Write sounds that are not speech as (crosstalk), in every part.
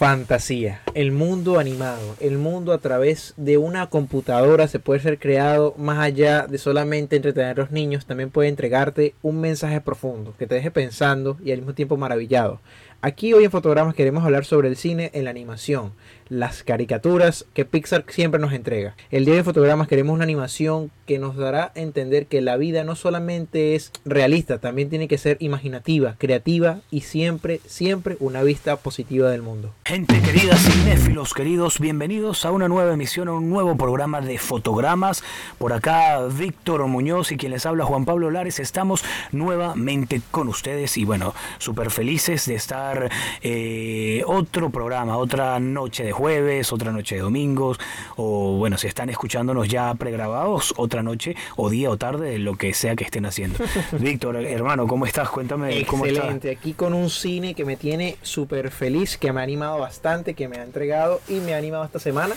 Fantasía, el mundo animado, el mundo a través de una computadora se puede ser creado más allá de solamente entretener a los niños, también puede entregarte un mensaje profundo que te deje pensando y al mismo tiempo maravillado. Aquí hoy en Fotogramas queremos hablar sobre el cine en la animación, las caricaturas que Pixar siempre nos entrega. El día de Fotogramas queremos una animación que nos dará a entender que la vida no solamente es realista, también tiene que ser imaginativa, creativa y siempre, siempre una vista positiva del mundo. Gente querida, cinéfilos queridos, bienvenidos a una nueva emisión, a un nuevo programa de Fotogramas. Por acá Víctor Muñoz y quien les habla Juan Pablo Lares, estamos nuevamente con ustedes y bueno, súper felices de estar eh, otro programa, otra noche de jueves, otra noche de domingos, o bueno, si están escuchándonos ya pregrabados, otra noche o día o tarde, lo que sea que estén haciendo. (laughs) Víctor, hermano, ¿cómo estás? Cuéntame cómo estás. Excelente, aquí con un cine que me tiene súper feliz, que me ha animado bastante, que me ha entregado y me ha animado esta semana.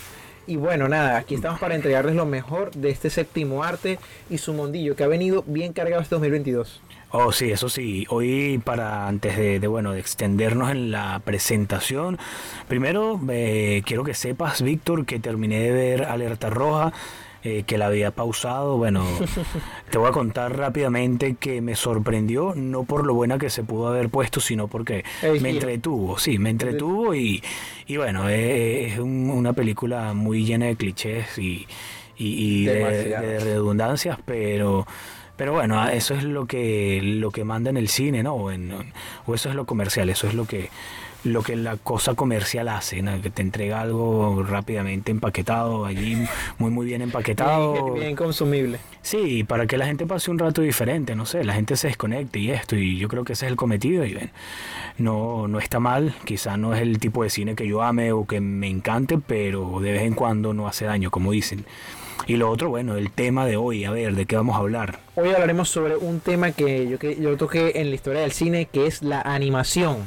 Y bueno, nada, aquí estamos para entregarles lo mejor de este séptimo arte y su mondillo que ha venido bien cargado este 2022. Oh, sí, eso sí. Hoy, para antes de, bueno, de extendernos en la presentación, primero eh, quiero que sepas, Víctor, que terminé de ver Alerta Roja. Eh, que la había pausado. Bueno, (laughs) te voy a contar rápidamente que me sorprendió, no por lo buena que se pudo haber puesto, sino porque me entretuvo, sí, me entretuvo y, y bueno, es, una película muy llena de clichés y, y, de redundancias, pero pero bueno, eso es lo que, lo que manda en el cine, ¿no? O, o eso es lo comercial, eso es lo que, lo que la cosa comercial hace, ¿no? que te entrega algo rápidamente empaquetado, allí muy muy bien empaquetado. Bien, consumible. Sí, para que la gente pase un rato diferente, no sé, la gente se desconecte y esto, y yo creo que ese es el cometido, y ven, no, no está mal, quizá no es el tipo de cine que yo ame o que me encante, pero de vez en cuando no hace daño, como dicen. Y lo otro, bueno, el tema de hoy, a ver, ¿de qué vamos a hablar? Hoy hablaremos sobre un tema que yo, que yo toqué en la historia del cine, que es la animación.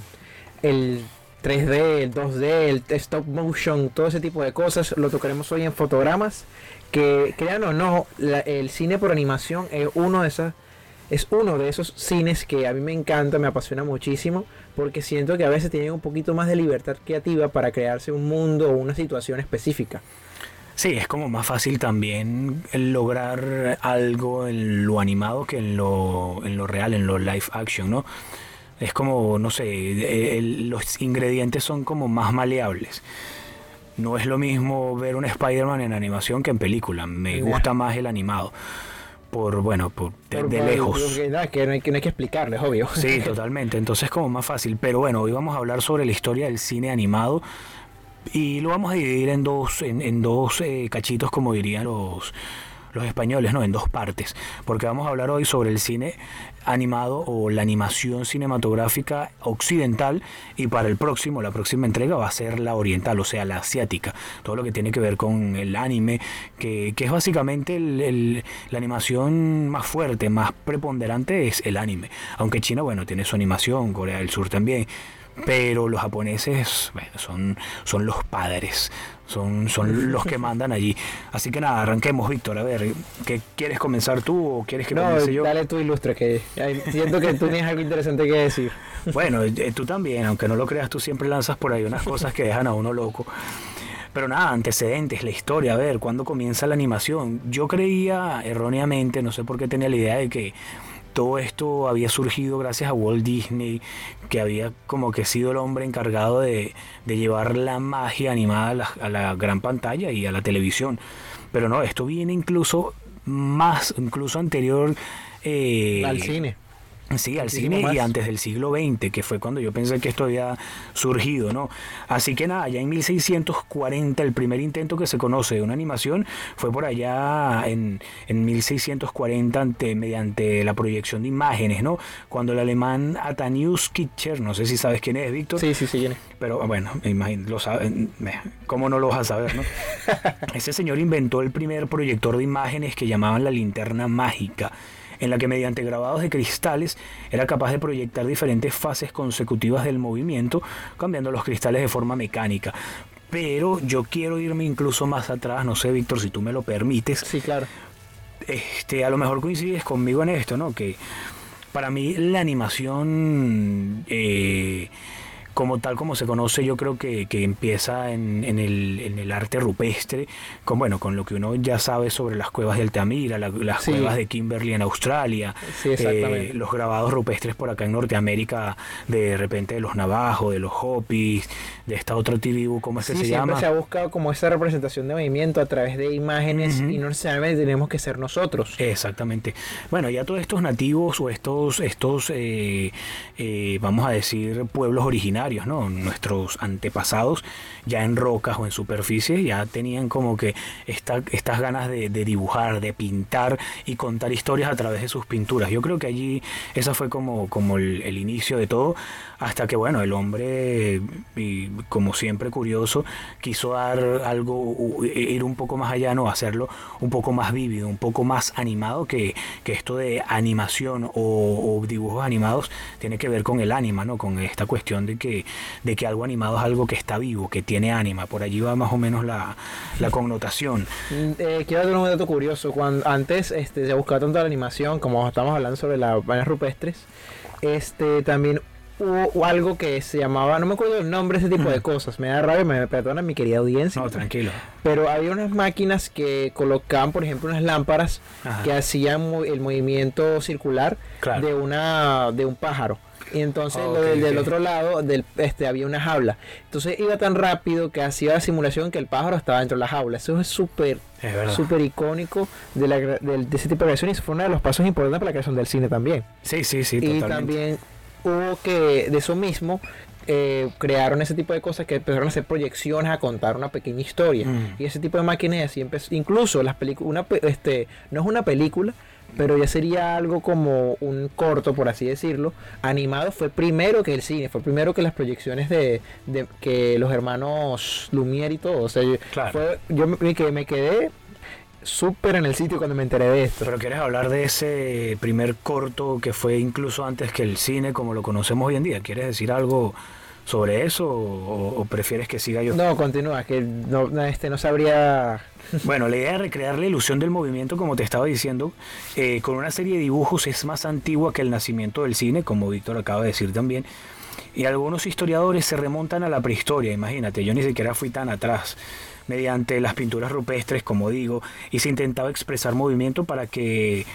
El 3D, el 2D, el stop motion, todo ese tipo de cosas, lo tocaremos hoy en fotogramas. Que crean o no, el cine por animación es uno de esas es uno de esos cines que a mí me encanta, me apasiona muchísimo, porque siento que a veces tienen un poquito más de libertad creativa para crearse un mundo o una situación específica. Sí, es como más fácil también lograr algo en lo animado que en lo, en lo real, en lo live action, ¿no? Es como, no sé, los ingredientes son como más maleables. No es lo mismo ver un Spider-Man en animación que en película. Me gusta más el animado. Por, bueno, por de, lejos. Que, no, que, no hay, que no hay que explicarles, obvio. Sí, (laughs) totalmente. Entonces como más fácil. Pero bueno, hoy vamos a hablar sobre la historia del cine animado y lo vamos a dividir en dos, en, dos eh, cachitos, como dirían los, los españoles, ¿no? En dos partes. Porque vamos a hablar hoy sobre el cine animado o la animación cinematográfica occidental y para el próximo, la próxima entrega va a ser la oriental, o sea, la asiática, todo lo que tiene que ver con el anime, que, que es básicamente la animación más fuerte, más preponderante es el anime, aunque China, bueno, tiene su animación, Corea del Sur también, pero los japoneses son, son los padres, son, son los que mandan allí. Así que nada, arranquemos, Víctor. A ver, ¿qué quieres comenzar tú o quieres que no, comience yo? Dale tú ilustre, que siento que tú tienes algo interesante que decir. Bueno, eh, tú también, aunque no lo creas, tú siempre lanzas por ahí unas cosas que dejan a uno loco. Pero nada, antecedentes, la historia, a ver, ¿cuándo comienza la animación? Yo creía erróneamente, no sé por qué tenía la idea de que todo esto había surgido gracias a Walt Disney, que había como que sido el hombre encargado de, llevar la magia animada a la, gran pantalla y a la televisión. Pero no, esto viene incluso más, incluso anterior eh, al cine. Sí, al cine y antes del siglo XX, que fue cuando yo pensé que esto había surgido, ¿no? Así que nada, ya en 1640 el primer intento que se conoce de una animación fue por allá en, en 1640 ante, mediante la proyección de imágenes, ¿no? Cuando el alemán Atanius Kitcher, no sé si sabes quién es, Víctor. Sí, sí, sí, quién es. Pero bueno, imagino, lo saben, ¿cómo no lo vas a saber, no? (laughs) Ese señor inventó el primer proyector de imágenes que llamaban la linterna mágica en la que mediante grabados de cristales era capaz de proyectar diferentes fases consecutivas del movimiento, cambiando los cristales de forma mecánica. Pero yo quiero irme incluso más atrás, no sé, Víctor, si tú me lo permites. Sí, claro. Este, a lo mejor coincides conmigo en esto, ¿no? Que para mí la animación eh, como tal como se conoce, yo creo que, que empieza en, en, el, en, el, arte rupestre, con bueno, con lo que uno ya sabe sobre las cuevas de Altamira, las cuevas de Kimberley en Australia, eh, los grabados rupestres por acá en Norteamérica, de repente de los navajos, de los hopis, de esta otra tribu, ¿cómo es que se llama? se ha buscado como esa representación de movimiento a través de imágenes y no necesariamente tenemos que ser nosotros. Exactamente. Bueno, ya todos estos nativos o estos, estos eh, eh, vamos a decir, pueblos originarios, Nuestros antepasados ya en rocas o en superficie ya tenían como que esta, estas ganas de, dibujar, de pintar y contar historias a través de sus pinturas. Yo creo que allí esa fue como, como el, inicio de todo, hasta que bueno, el hombre, como siempre curioso, quiso dar algo, ir un poco más allá, ¿no? Hacerlo un poco más vívido, un poco más animado, que, que esto de animación o, o dibujos animados tiene que ver con el ánima, ¿no? Con esta cuestión de que de, que algo animado es algo que está vivo, que tiene ánima. Por allí va más o menos la, connotación. Mm, eh, quiero dar un dato curioso. Cuando antes este, se buscaba tanto la animación, como estamos hablando sobre las vainas rupestres, este también hubo algo que se llamaba, no me acuerdo el nombre, ese tipo de cosas. Me da rabia, me perdona mi querida audiencia. No, tranquilo. Pero había unas máquinas que colocaban, por ejemplo, unas lámparas que hacían el movimiento circular de una de un pájaro. Y entonces del, otro lado del, este, había una jaula. Entonces iba tan rápido que hacía la simulación que el pájaro estaba dentro de la jaula. Eso es súper súper icónico de, la, de, ese tipo de creación y eso fue uno de los pasos importantes para la creación del cine también. Sí, sí, sí. Y también hubo que de eso mismo eh, crearon ese tipo de cosas que empezaron a hacer proyecciones a contar una pequeña historia. Mm. Y ese tipo de máquinas siempre incluso las películas, este, no es una película, pero ya sería algo como un corto, por así decirlo, animado fue primero que el cine, fue primero que las proyecciones de, de que los hermanos Lumière y todo. O sea, yo me, que me quedé súper en el sitio cuando me enteré de esto. Pero quieres hablar de ese primer corto que fue incluso antes que el cine como lo conocemos hoy en día. ¿Quieres decir algo sobre eso o, prefieres que siga yo? No, continúa, que no, este no sabría... Bueno, la idea de recrear la ilusión del movimiento, como te estaba diciendo, eh, con una serie de dibujos es más antigua que el nacimiento del cine, como Víctor acaba de decir también. Y algunos historiadores se remontan a la prehistoria, imagínate, yo ni siquiera fui tan atrás mediante las pinturas rupestres, como digo, y se intentaba expresar movimiento para que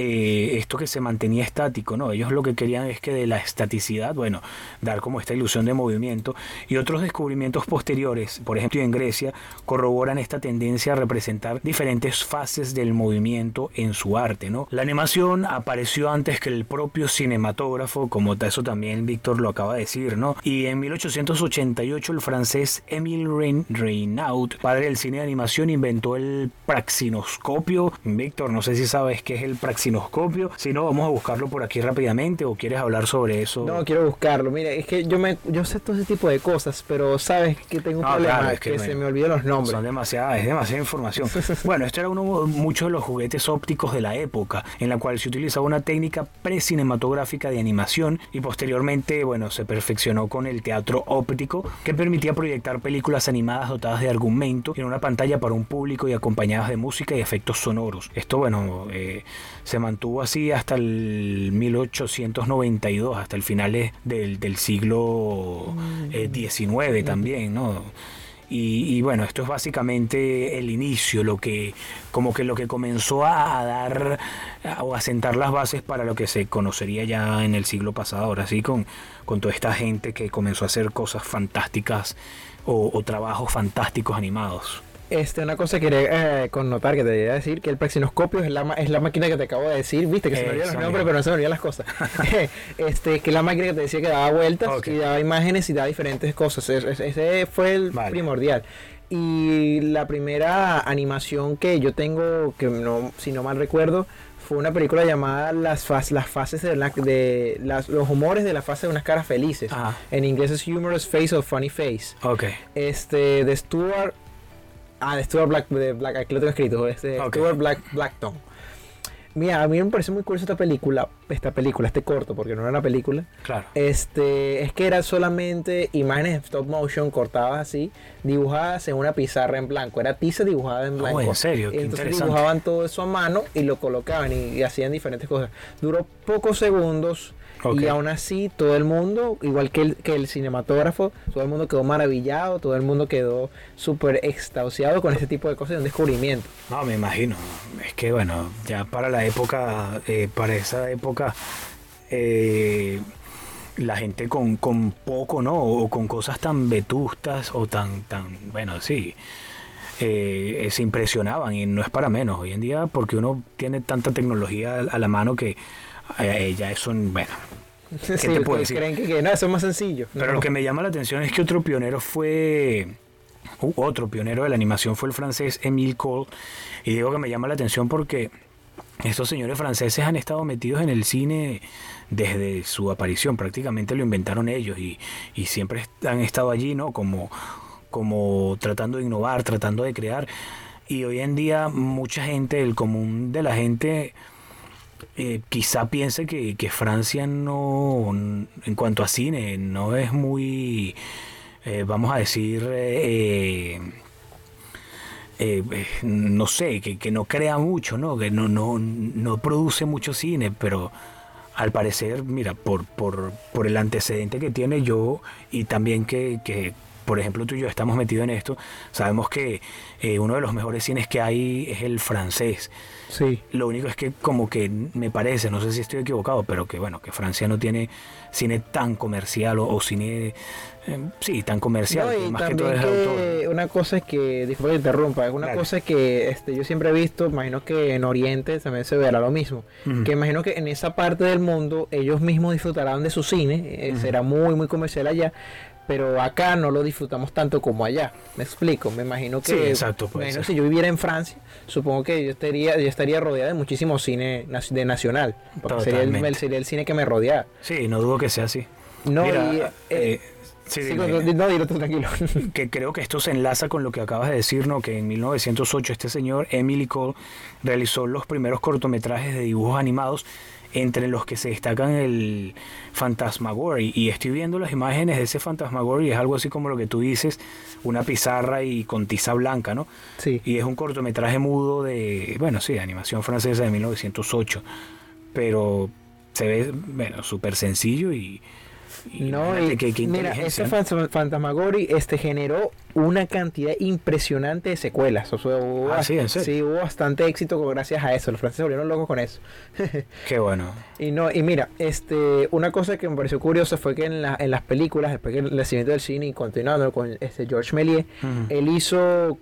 eh, esto que se mantenía estático, ¿no? Ellos lo que querían es que de la estaticidad, bueno, dar como esta ilusión de movimiento y otros descubrimientos posteriores, por ejemplo en Grecia, corroboran esta tendencia a representar diferentes fases del movimiento en su arte, ¿no? La animación apareció antes que el propio cinematógrafo, como eso también Víctor lo acaba de decir, ¿no? Y en 1888 el francés Émile Reynaud, padre del cine de animación, inventó el praxinoscopio. Víctor, no sé si sabes qué es el praxinoscopio si no, vamos a buscarlo por aquí rápidamente o quieres hablar sobre eso. No, quiero buscarlo. Mira, es que yo me yo sé todo ese tipo de cosas, pero sabes que tengo un problema que, se me olvidan los nombres. Son demasiadas, es demasiada información. (laughs) bueno, esto era uno muchos de los juguetes ópticos de la época, en la cual se utilizaba una técnica precinematográfica de animación y posteriormente, bueno, se perfeccionó con el teatro óptico que permitía proyectar películas animadas dotadas de argumento en una pantalla para un público y acompañadas de música y efectos sonoros. Esto, bueno, eh, se mantuvo así hasta el 1892, hasta el final del, del siglo XIX mm. eh, también, ¿no? Y, bueno, esto es básicamente el inicio, lo que, como que lo que comenzó a, dar o a sentar las bases para lo que se conocería ya en el siglo pasado, ahora sí, con, con toda esta gente que comenzó a hacer cosas fantásticas o, o trabajos fantásticos animados. Este, una cosa que quería eh, connotar que te quería decir, que el praxinoscopio es la, es la máquina que te acabo de decir, viste, que se me olvidan los nombres, pero no se me olvidan las cosas. (laughs) (laughs) este, que es la máquina que te decía que daba vueltas Ok. y daba imágenes y daba diferentes cosas. Es- es- Ese fue el Vale. primordial. Y la primera animación que yo tengo, que no, si no mal recuerdo, fue una película llamada Las, fas- las fases de, la- de las, los humores de la fase de unas caras felices. Ajá. En inglés es Humorous Face of Funny Face. Ok. Este, de Stuart. Ah, de Stuart Black, de Black aquí lo tengo escrito. Este, Ok. Stuart Black, Blackton. Mira, a mí me parece muy curiosa esta película, esta película, este corto, porque no era una película. Claro. Este, es que era solamente imágenes en stop motion cortadas así, dibujadas en una pizarra en blanco. Era tiza dibujada en Oh, blanco. ¿en serio? Qué entonces interesante. dibujaban todo eso a mano y lo colocaban y, y hacían diferentes cosas. Duró pocos segundos Y aún así todo el mundo, igual que el, que el cinematógrafo, todo el mundo quedó maravillado, todo el mundo quedó súper extasiado con este tipo de cosas de un descubrimiento. No, me imagino. Es que bueno, ya para la época, eh, para esa época, eh, la gente con, con poco, ¿no? O con cosas tan vetustas o tan, tan, bueno, sí, eh, eh, se impresionaban y no es para menos. Hoy en día, porque uno tiene tanta tecnología a la mano que eh, ya eso, bueno. Sí, te puedo decir? creen que, que no, eso es más sencillo. Pero No. lo que me llama la atención es que otro pionero fue. uh, otro pionero de la animación fue el francés Émile Cole. Y digo que me llama la atención porque estos señores franceses han estado metidos en el cine desde su aparición. Prácticamente lo inventaron ellos y, y siempre han estado allí, ¿no? Como, como tratando de innovar, tratando de crear. Y hoy en día mucha gente, el común de la gente, eh, quizá piense que, que Francia no, en cuanto a cine, no es muy, eh, vamos a decir, eh, no sé, que, que no crea mucho, ¿no? Que no, no, no produce mucho cine, pero al parecer, mira, por, por, por el antecedente que tiene yo y también que, por ejemplo, tú y yo estamos metidos en esto, sabemos que eh, uno de los mejores cines que hay es el francés. Sí. Lo único es que como que me parece, no sé si estoy equivocado, pero que bueno, que Francia no tiene cine tan comercial o, o cine, eh, sí, tan comercial, No, y más que todo es autor. una cosa es que, disculpa que te interrumpa, es una cosa que este, yo siempre he visto, imagino que en Oriente también se verá lo mismo, que imagino que en esa parte del mundo ellos mismos disfrutarán de su cine, eh, será muy, muy comercial allá, pero acá no lo disfrutamos tanto como allá, me explico, me imagino que, Sí, exacto, me imagino si yo viviera en Francia, supongo que yo estaría, yo estaría rodeada de muchísimo cine de nacional, porque sería el, sería el cine que me rodeara. Sí, no dudo que sea así. No, Mira, y, eh, eh, sí, no, no, dilo tranquilo. (laughs) que creo que esto se enlaza con lo que acabas de decir, ¿no? Que en 1908 este señor, Emily Cole, realizó los primeros cortometrajes de dibujos animados, entre los que se destacan el Fantasmagory. Y estoy viendo las imágenes de ese Fantasmagory, es algo así como lo que tú dices, una pizarra y con tiza blanca, ¿no? sí. Y es un cortometraje mudo de, bueno, sí, de animación francesa de 1908. Pero se ve, bueno, súper sencillo y... No, fíjate y qué- qué mira, ese Phantasmagory este, generó una cantidad impresionante de secuelas. O sea, hubo, Ah, sí, ¿en serio? sí, hubo bastante éxito gracias a eso. Los franceses se volvieron locos con eso. (laughs) Qué bueno. Y no, y mira, este, una cosa que me pareció curiosa fue que en, la- en las películas, después que el nacimiento del cine y continuando con este George Méliès, él hizo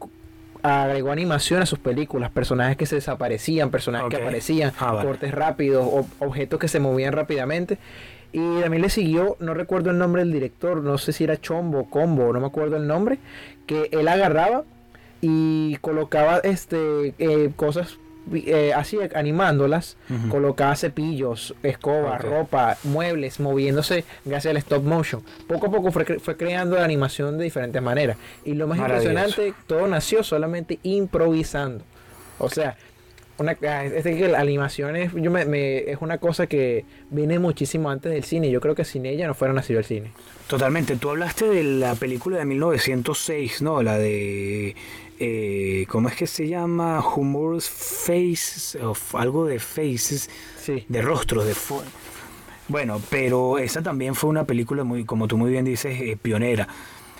agregó animación a sus películas, personajes que se desaparecían, personajes que aparecían, Ah, vale. cortes rápidos, ob- objetos que se movían rápidamente. Y también le siguió, no recuerdo el nombre del director, no sé si era Chombo Combo, no me acuerdo el nombre, que él agarraba y colocaba este eh, cosas eh, así animándolas, colocaba cepillos, escobas, Ok. ropa, muebles, moviéndose gracias al stop motion. Poco a poco fue, cre- fue creando la animación de diferentes maneras. Y lo más impresionante, todo nació solamente improvisando. O sea, una, es de que la animación es, yo me- me- es una cosa que viene muchísimo antes del cine. Yo creo que sin ella no fuera nacido el cine. Totalmente. Tú hablaste de la película de 1906, ¿no? La de... eh, ¿Cómo es que se llama? Humorous Faces, o algo de Faces, Sí. de rostros, de... Bueno, pero esa también fue una película muy, como tú muy bien dices, eh, pionera.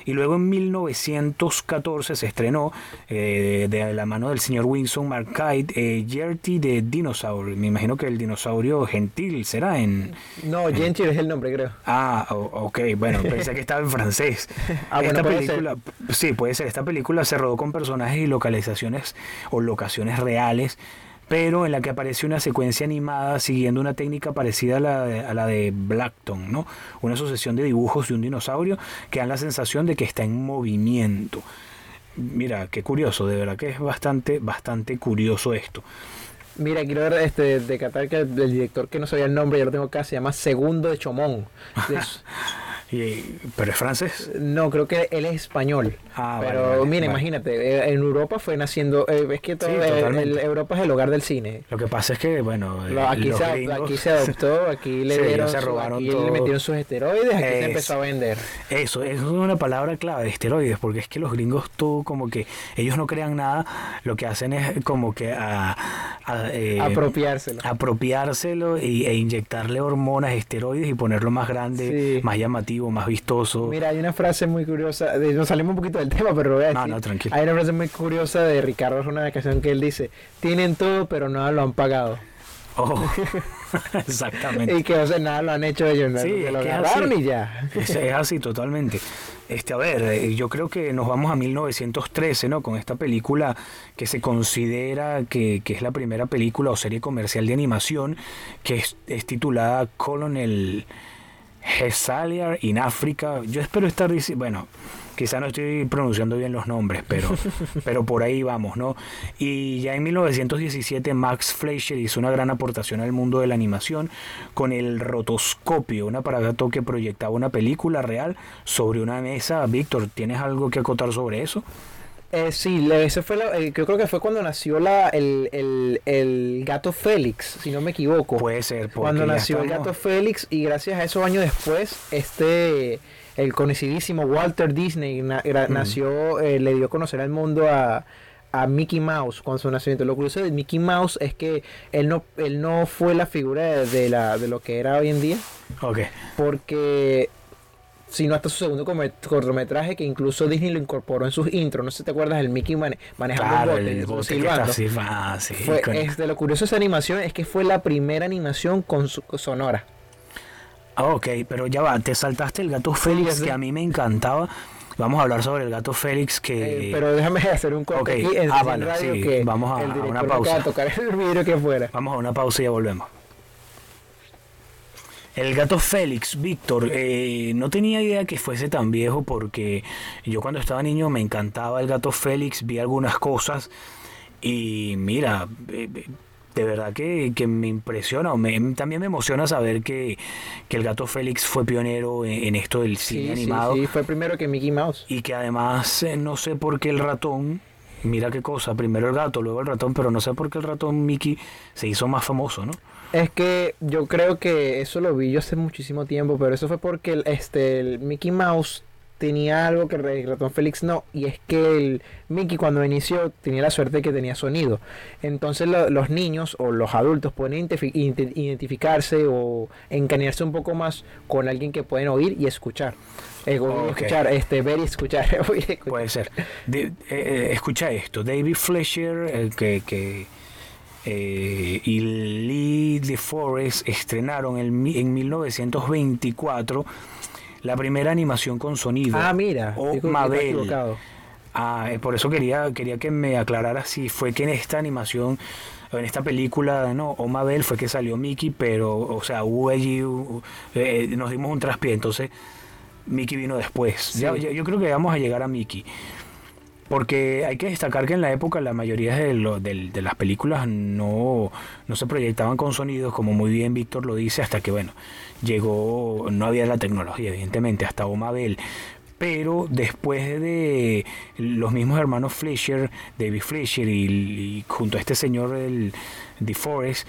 Y luego en 1914 se estrenó eh, de la mano del señor Winston Markite, eh, Jerty de Dinosaur. Me imagino que el dinosaurio gentil será en... No, Gentil es el nombre, creo. Ah, ok, bueno, pensé que estaba en francés. (laughs) Ah, esta bueno, película, sí, puede ser. Esta película se rodó con personajes y localizaciones o locaciones reales, pero en la que aparece una secuencia animada siguiendo una técnica parecida a la de, a la de Blackton, ¿no? Una sucesión de dibujos de un dinosaurio que dan la sensación de que está en movimiento. Mira, qué curioso, de verdad que es bastante, bastante curioso esto. Mira, quiero ver, este, de Qatar que el, el director que no sabía el nombre, ya lo tengo acá, se llama Segundo de Chomón. (laughs) Y- ¿Pero es francés? no, creo que él es español. Ah, vale, pero vale, mira, vale. imagínate, eh, en Europa fue naciendo, eh, es que todo, Sí, eh, totalmente. el- Europa es el hogar del cine. Lo que pasa es que, bueno, Lo- eh, aquí, los se, gringos- aquí se adoptó, aquí (laughs) le Sí, dieron, se robaron aquí todo. le metieron sus esteroides, aquí se Es- empezó a vender. Eso, eso es una palabra clave, esteroides, porque es que los gringos todo como que ellos no crean nada, lo que hacen es como que a, a, eh, Apropiárselo. apropiárselo y, e inyectarle hormonas, esteroides y ponerlo más grande, Sí. más llamativo, más vistoso. Mira, hay una frase muy curiosa, de- nos salimos un poquito del tema, pero lo voy a No, decir. no, tranquilo. Hay una frase muy curiosa de Ricardo Arjona, una canción que él dice, tienen todo, pero nada lo han pagado. Oh, (laughs) exactamente. Y que, o sea, nada lo han hecho ellos, ¿no? Sí, es lo es así. y ya. Es, es así totalmente. Este, a ver, eh, yo creo que nos vamos a 1913, ¿no? Con esta película que se considera que, que es la primera película o serie comercial de animación que es, es titulada Colonel Hesaliar in África. Yo espero estar dici- bueno, quizá no estoy pronunciando bien los nombres, pero, (laughs) pero por ahí vamos, ¿no? Y ya en 1917 Max Fleischer hizo una gran aportación al mundo de la animación con el rotoscopio, un aparato que proyectaba una película real sobre una mesa. Víctor, ¿tienes algo que acotar sobre eso? Eh, sí, ese fue la- eh, yo creo que fue cuando nació la, el, el, el gato Félix, si no me equivoco. Puede ser. cuando nació el gato Félix y gracias a eso años después, este, el conocidísimo Walter Disney na- nació, eh, le dio a conocer al mundo a, a Mickey Mouse con su nacimiento. Lo curioso de Mickey Mouse es que él no, él no fue la figura de, de la, de lo que era hoy en día, Ok. porque sino hasta su segundo cortometraje que incluso Disney lo incorporó en sus intros. No sé si te acuerdas del Mickey mane- manejando Claro, un bote, el bote silbando. así, ah, sí, Fue, con- este, lo curioso de esa animación es que fue la primera animación con su sonora. Ah, ok, pero ya va, te saltaste el gato Félix, que a mí me encantaba. Vamos a hablar sobre el gato Félix que... Eh, pero déjame (laughs) hacer un corte aquí en ah, vale, radio sí, que vamos a- el a director una pausa. de tocar el vidrio que fuera. Vamos a una pausa y ya volvemos. El gato Félix, Víctor, eh, no tenía idea que fuese tan viejo porque yo cuando estaba niño me encantaba el gato Félix, vi algunas cosas y mira, eh, eh, de verdad que, que me impresiona, me- también me emociona saber que, que el gato Félix fue pionero en, en esto del cine Sí, sí, animado sí, fue primero que Mickey Mouse. y que además no sé por qué el ratón, mira qué cosa, primero el gato, luego el ratón, pero no sé por qué el ratón Mickey se hizo más famoso, ¿no? Es que yo creo que eso lo vi yo hace muchísimo tiempo, pero eso fue porque el, este, el Mickey Mouse tenía algo que el ratón Félix no, y es que el Mickey cuando inició tenía la suerte de que tenía sonido. Entonces lo- los niños o los adultos pueden identifi- ident- identificarse o encariñarse un poco más con alguien que pueden oír y escuchar. Eh, escuchar, este, ver (laughs) y escuchar. Puede ser. De- eh, eh, escucha esto, David Fleischer eh, que, que, eh, y Lee DeForest estrenaron en, mi- en 1924 la primera animación con sonido. Ah, mira, O que Mabel. Ah, eh, por eso quería, quería que me aclarara si fue que en esta animación, en esta película, no, o Mabel fue que salió Mickey, pero, o sea, hubo allí, uh, eh, nos dimos un traspié, entonces Mickey vino después. Ya- Sí. ya- yo creo que vamos a llegar a Mickey. Porque hay que destacar que en la época la mayoría de, lo- de las películas no, no se proyectaban con sonidos, como muy bien Víctor lo dice, hasta que, bueno, llegó, no había la tecnología, evidentemente, hasta Omabel. Pero después de los mismos hermanos Fleischer, David Fleischer y, junto a este señor, el DeForest,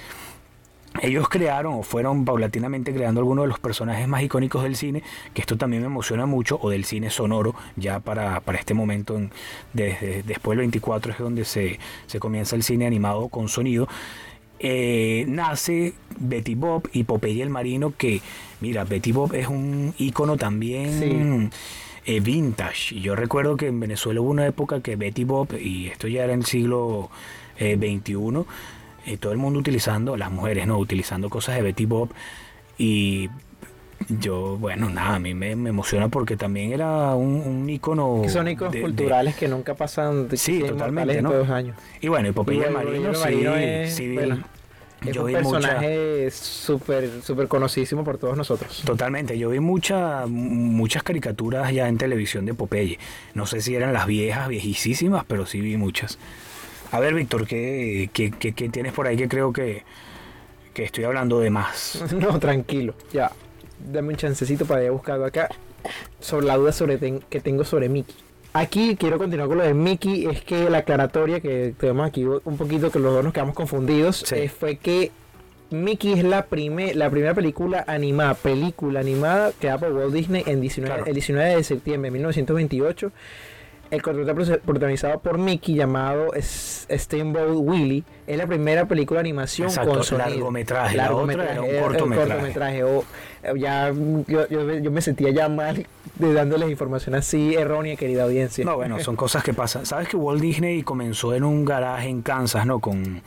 ellos crearon o fueron paulatinamente creando algunos de los personajes más icónicos del cine, que esto también me emociona mucho, o del cine sonoro, ya para, para este momento, en- desde después del 24 es donde se, se comienza el cine animado con sonido. Eh, nace Betty Bob y Popeye el Marino, que, mira, Betty Bob es un ícono también. eh, vintage. Y yo recuerdo que en Venezuela hubo una época que Betty Bob, y esto ya era en el siglo XXI, eh, todo el mundo utilizando, las mujeres, ¿no? Utilizando cosas de Betty Bob. Y yo, bueno, nada, a mí me, emociona porque también era un, un icono. Que son iconos culturales que nunca pasan de sí, totalmente, ¿no? años. Y bueno, y Popeye Marino, sí, es, sí, es un personaje súper super conocísimo por todos nosotros. Totalmente, yo vi mucha, muchas caricaturas ya en televisión de Popeye. No sé si eran las viejas, viejísimas, pero sí vi muchas. A ver, Víctor, ¿qué, qué, qué, qué tienes por ahí que creo que, que estoy hablando de más? (laughs) no, tranquilo, ya dame un chancecito para ir buscado acá sobre la duda sobre que tengo sobre Mickey. Aquí quiero continuar con lo de Mickey, es que la aclaratoria que tenemos aquí un poquito que los dos nos quedamos confundidos, eh, fue que Mickey es la, la primera película animada, película animada creada por Walt Disney en 19, el 19 de septiembre de 1928 el cortometraje protagonizado por Mickey llamado Steamboat Willie es la primera película de animación con sonido. largometraje, largometraje, la otra era un cortometraje. ya, yo, yo, me sentía ya mal de dándoles información así errónea, querida audiencia. No, bueno, son cosas que pasan. Sabes que Walt Disney comenzó en un garaje en Kansas, ¿no? Con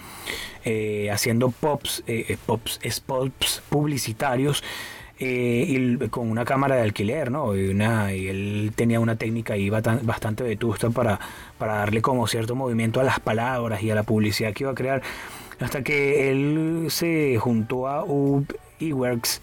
eh, haciendo pops, eh, eh, pops, spots publicitarios eh, y con una cámara de alquiler, ¿no? Y, él tenía una técnica ahí bastante vetusta para, para darle como cierto movimiento a las palabras y a la publicidad que iba a crear, hasta que él se juntó a Ub Eworks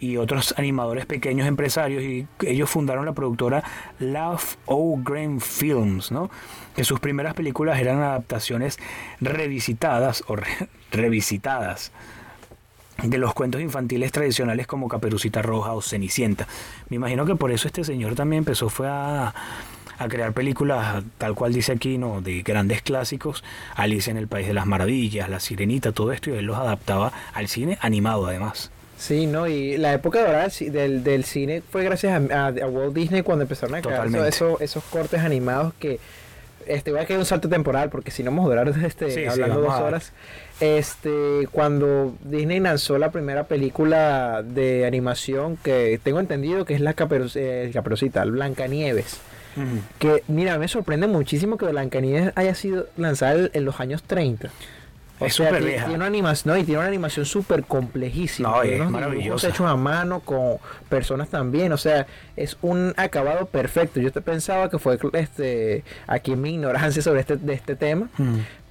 y otros animadores pequeños empresarios y ellos fundaron la productora Love O Green Films, ¿no? que sus primeras películas eran adaptaciones revisitadas o (laughs) revisitadas de los cuentos infantiles tradicionales como Caperucita Roja o Cenicienta. Me imagino que por eso este señor también empezó fue a, crear películas tal cual dice aquí, ¿no? de grandes clásicos, Alice en el País de las Maravillas, La Sirenita, todo esto, y él los adaptaba al cine animado además. Sí, ¿no? Y la época dorada del, del cine fue gracias a, Walt Disney cuando empezaron a crear esos, esos cortes animados que este voy a quedar un salto temporal porque si no vamos a durar (laughs) este, hablando dos horas este, cuando Disney lanzó la primera película de animación que tengo entendido que es la eh, Caperucita, Blancanieves. Que, mira, me sorprende muchísimo que Blancanieves haya sido lanzada en los años 30. Es súper vieja. Tiene una animación, no, y tiene una animación súper complejísima. No, es maravillosa. hechos a mano con personas también. O sea, es un acabado perfecto. Yo te pensaba que fue este aquí mi ignorancia sobre este, de este tema.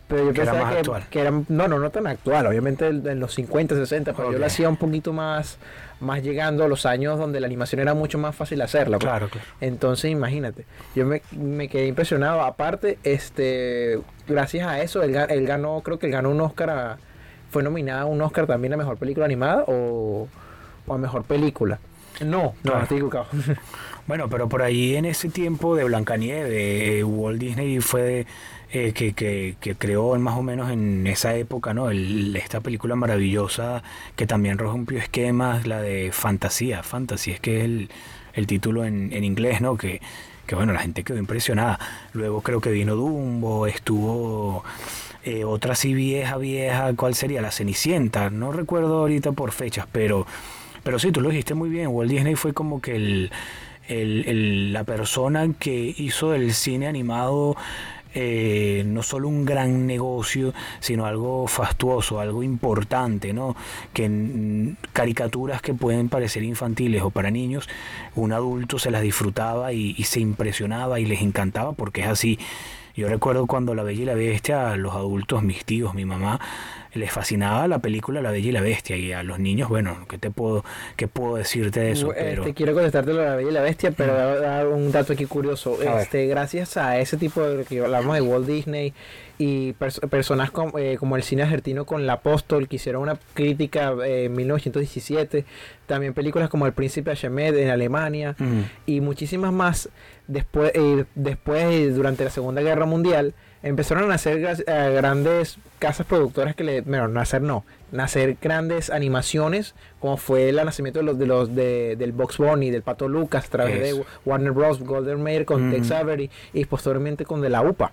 Pero yo pensaba que, era, no, no, no tan actual, obviamente en los 50, 60, pero yo lo hacía un poquito más, más llegando a los años donde la animación era mucho más fácil hacerla. Pues. Claro, claro. Entonces, imagínate, yo me, me, quedé impresionado. Aparte, este, gracias a eso, él, él ganó, creo que él ganó un Oscar, fue nominada a un Oscar también a Mejor Película Animada o, a Mejor Película. No, no, estoy equivocado. Bueno, pero por ahí en ese tiempo de Blancanieves, eh, Walt Disney fue eh, que, que, que, creó más o menos en esa época, ¿no? esta película maravillosa que también rompió esquemas, la de Fantasía, Fantasy, es que es el, el título en, en, inglés, ¿no? Que, que bueno, la gente quedó impresionada. Luego creo que vino Dumbo, estuvo eh, otra así vieja, vieja, ¿cuál sería? La Cenicienta, no recuerdo ahorita por fechas, pero, pero sí, tú lo dijiste muy bien, Walt Disney fue como que el, el, el, la persona que hizo del cine animado eh, no solo un gran negocio, sino algo fastuoso, algo importante, ¿no? Que en caricaturas que pueden parecer infantiles o para niños, un adulto se las disfrutaba y, y se impresionaba y les encantaba porque es así. Yo recuerdo cuando La Bella y la Bestia, los adultos, mis tíos, mi mamá, les fascinaba la película La Bella y la Bestia y a los niños, bueno, ¿qué te puedo, qué puedo decirte de eso? Pero... Este, quiero contestarte lo de La Bella y la Bestia, pero dar un dato aquí curioso. este, gracias a ese tipo de que hablamos de Walt Disney y personas eh, como, el cine argentino con La Apóstol que hicieron una crítica eh, en 1917, también películas como El Príncipe Achemed en Alemania y muchísimas más después, eh, después durante la Segunda Guerra Mundial empezaron a nacer eh, grandes casas productoras que le, bueno, nacer no, nacer grandes animaciones, como fue el nacimiento de los, de los de, del Box Bunny, del Pato Lucas, a través de Warner Bros. Golden Mayer con Tex Avery y posteriormente con de la UPA.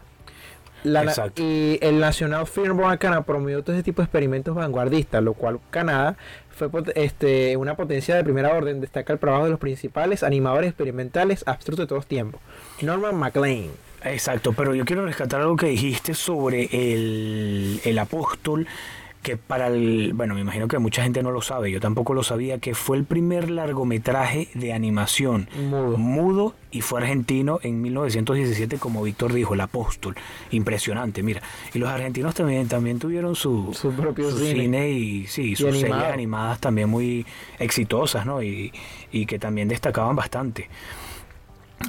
La- Exacto. y el National Film Canadá promovió todo ese tipo de experimentos vanguardistas, lo cual Canadá fue este, una potencia de primera orden. Destaca el trabajo de los principales animadores experimentales abstrusos de todos tiempos. Norman MacLean. Exacto, pero yo quiero rescatar algo que dijiste sobre el, el apóstol, que para el, bueno, me imagino que mucha gente no lo sabe, yo tampoco lo sabía, que fue el primer largometraje de animación Mudo. mudo y fue argentino en 1917, como Víctor dijo, el apóstol. Impresionante, mira. Y los argentinos también, también tuvieron su, Su propio su cine. cine y sí, sus series animadas también muy exitosas, ¿no? Y, y que también destacaban bastante.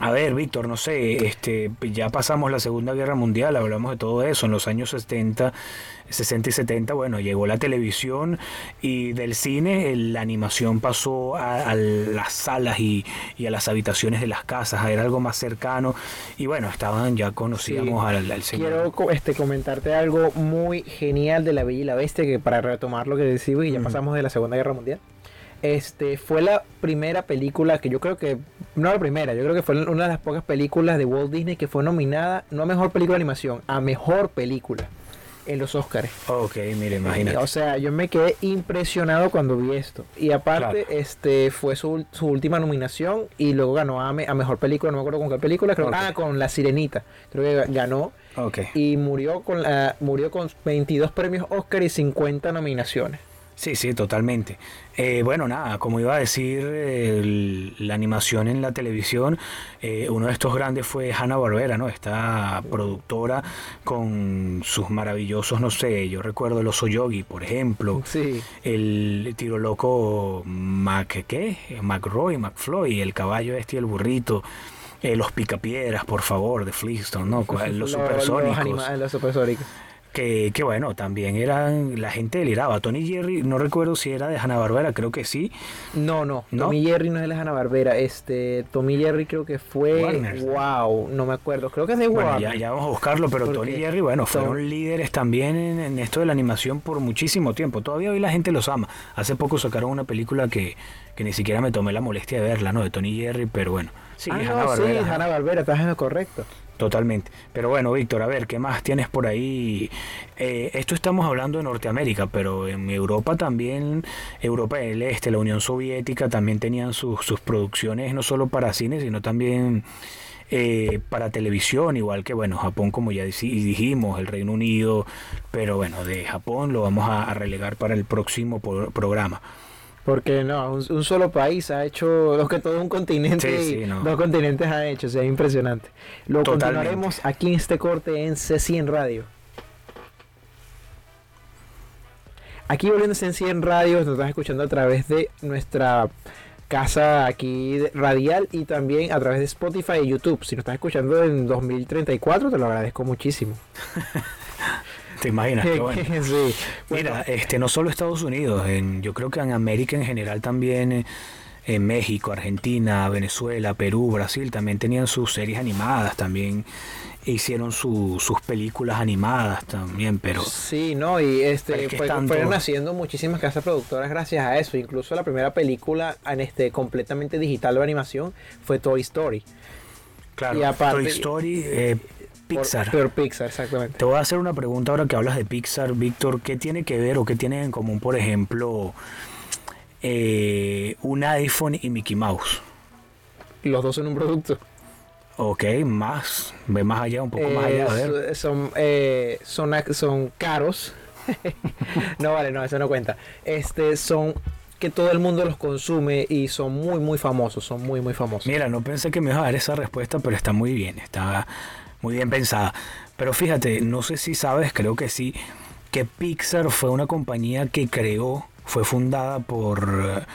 A ver, Víctor, no sé, este, ya pasamos la Segunda Guerra Mundial, hablamos de todo eso, en los años 70, 60 y 70, bueno, llegó la televisión y del cine el- la animación pasó a, a las salas y, y a las habitaciones de las casas, era algo más cercano y bueno, estaban, ya conocíamos Sí. al, al señor. Quiero este, comentarte algo muy genial de La Bella y la Bestia, que para retomar lo que decimos, y ya pasamos de la Segunda Guerra Mundial. Este fue la primera película que yo creo que, no la primera, yo creo que fue una de las pocas películas de Walt Disney que fue nominada, no a mejor película de animación, a mejor película en los Oscars. Ok, mire, imagínate. O sea, yo me quedé impresionado cuando vi esto. Y aparte, Claro. este fue su, su última nominación y luego ganó a, me- a mejor película, no me acuerdo con qué película, creo Ok. ah, con La Sirenita. Creo que ganó Ok. y murió con la, murió con 22 premios Oscar y 50 nominaciones. Sí, sí, totalmente. Eh, bueno, nada, como iba a decir, el- la animación en la televisión, eh, uno de estos grandes fue Hanna Barbera, ¿no? Esta productora con sus maravillosos, no sé, yo recuerdo el oso yogi, por ejemplo, Sí. el tiro loco Mac, ¿qué? McRoy, McFloy, el caballo este y el burrito. eh, los picapiedras, por favor, de Flintstone, ¿no? Los Los- supersónicos. Los, los supersónicos. Que, que bueno, también eran, la gente deliraba. Tony Jerry, no recuerdo si era de Hanna Barbera, creo que sí. No, no, ¿No? Tommy Jerry no es de Hanna Barbera. Este, Tommy Jerry creo que fue. Warner. Wow, no me acuerdo. Creo que es de Bueno, Warner. ya, ya vamos a buscarlo, pero Tony Jerry, bueno, Tom- fueron líderes también en, en esto de la animación por muchísimo tiempo. Todavía hoy la gente los ama. Hace poco sacaron una película que, que ni siquiera me tomé la molestia de verla, ¿no? De Tony Jerry, pero bueno. Sí, ah, Hanna no, sí, Barbera. Hanna Barbera, estás en lo correcto. Totalmente. Pero bueno, Víctor, a ver, ¿qué más tienes por ahí? Eh, esto estamos hablando de Norteamérica, pero en Europa también, Europa del Este, la Unión Soviética también tenían sus, sus producciones no solo para cine, sino también eh, para televisión, igual que, bueno, Japón, como ya dijimos, el Reino Unido, pero bueno, de Japón lo vamos a, a relegar para el próximo pro- programa. Porque no, un, un solo país ha hecho lo que todo un continente, Sí, y sí, no. dos continentes han hecho, o sea, impresionante. Lo Totalmente. continuaremos aquí en este corte en C100 Radio. Aquí volviendo a C100 Radio, nos están escuchando a través de nuestra casa aquí radial y también a través de Spotify y YouTube. Si nos estás escuchando en 2034, te lo agradezco muchísimo. (laughs) (laughs) ¿Te imaginas? Qué bueno. (laughs) sí. Bueno, Mira, este, no solo Estados Unidos, en, yo creo que en América en general también, eh, en México, Argentina, Venezuela, Perú, Brasil, también tenían sus series animadas, también hicieron su- sus películas animadas también, pero Sí, no, y este Pero es que fue- tanto- fueron haciendo muchísimas casas productoras gracias a eso. Incluso la primera película en este completamente digital de animación fue Toy Story. claro, y aparte- Toy Story, eh, Pixar. Por, Pixar, exactamente. Te voy a hacer una pregunta ahora que hablas de Pixar, Víctor. ¿Qué tiene que ver o qué tienen en común, por ejemplo, eh, un iPhone y Mickey Mouse? Los dos son un producto. Ok, más, ve más allá, un poco más allá, a ver. so- son, eh, son, son caros. (laughs) no vale, no, eso no cuenta. Este son que todo el mundo los consume y son muy, muy famosos. Son muy, muy famosos. Mira, no pensé que me ibas a dar esa respuesta, pero está muy bien, está muy bien pensada. Pero fíjate, no sé si sabes, creo que sí, que Pixar fue una compañía que creó, fue fundada por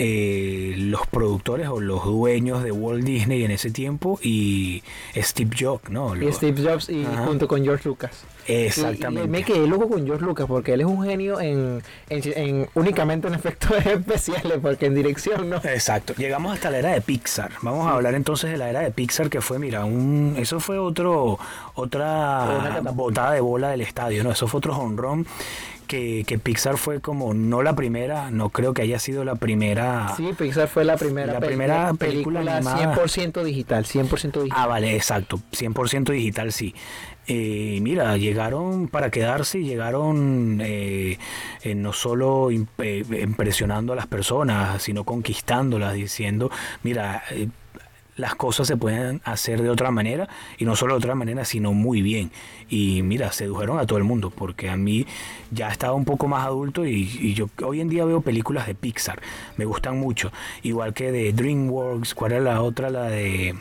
eh, los productores o los dueños de Walt Disney en ese tiempo y Steve Jobs, ¿no? Y Steve Jobs y Ajá. junto con George Lucas. Exactamente. Y- y me quedé loco con George Lucas porque él es un genio en, en- en- únicamente en efectos (laughs) especiales, porque en dirección no. Exacto. Llegamos hasta la era de Pixar. Vamos a hablar entonces de la era de Pixar, que fue, mira, un, eso fue otro, otra botada de bola del estadio, ¿no? Eso fue otro honrón que, que Pixar fue como no la primera, no creo que haya sido la primera. Sí, Pixar fue la primera, La primera película animada. 100% digital, 100% digital. Ah, vale, exacto, 100% digital, sí. Eh, mira, llegaron para quedarse y llegaron eh, eh, no solo eh, impresionando a las personas, sino conquistándolas, diciendo, mira, las cosas se pueden hacer de otra manera y no solo de otra manera, sino muy bien. Y mira, sedujeron a todo el mundo porque a mí ya estaba un poco más adulto y, y yo hoy en día veo películas de Pixar, me gustan mucho, igual que de DreamWorks, ¿cuál era la otra? La de...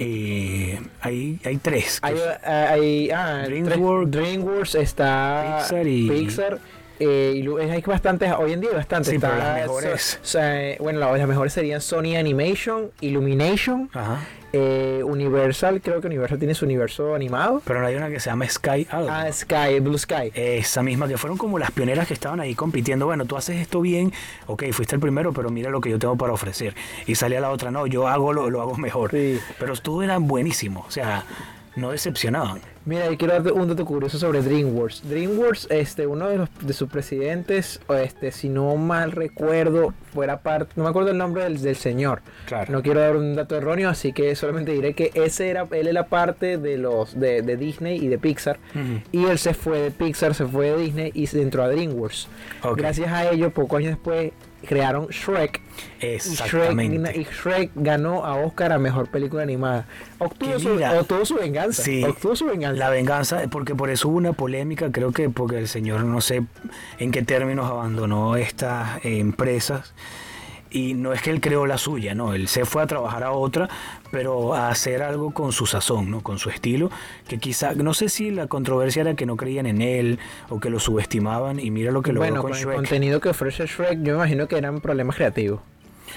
Eh, hay, hay tres. Hay, hay- ah, DreamWorks está Pixar y- Pixar, eh, hay bastantes, hoy en día bastantes. Sí, pero las mejores. So- so- bueno, la- las mejores serían Sony Animation, Illumination, Ajá. eh, Universal, creo que Universal tiene su universo animado. Pero no hay una que se llama Sky algo. Ah, Sky, Blue Sky. Esa misma, que fueron como las pioneras que estaban ahí compitiendo. Bueno, tú haces esto bien, ok, fuiste el primero, pero mira lo que yo tengo para ofrecer. Y salía la otra, no, yo hago lo, lo hago mejor. Sí. Pero todos eran buenísimos, o sea, no decepcionaban. Mira, yo quiero darte un dato curioso sobre DreamWorks. DreamWorks, este, uno de, los, de sus presidentes, este, si no mal recuerdo, fuera parte, no me acuerdo el nombre del, del señor. Claro. No quiero dar un dato erróneo, así que solamente diré que ese era, él era parte de los de, de Disney y de Pixar. Y él se fue de Pixar, se fue de Disney y se entró a DreamWorks. Gracias a ello, pocos años después, crearon Shrek. Y Shrek, y Shrek ganó a Oscar a mejor película animada. Obtuvo, su, obtuvo su venganza. sí. Obtuvo su venganza. La venganza, porque por eso hubo una polémica, creo que porque el señor no sé en qué términos abandonó estas eh, empresas. Y no es que él creó la suya, no, él se fue a trabajar a otra, pero a hacer algo con su sazón, ¿no? con su estilo, que quizá, no sé si la controversia era que no creían en él o que lo subestimaban, y mira lo que logró bueno, con con el Shrek. contenido que ofrece Shrek, yo me imagino que eran problemas creativos.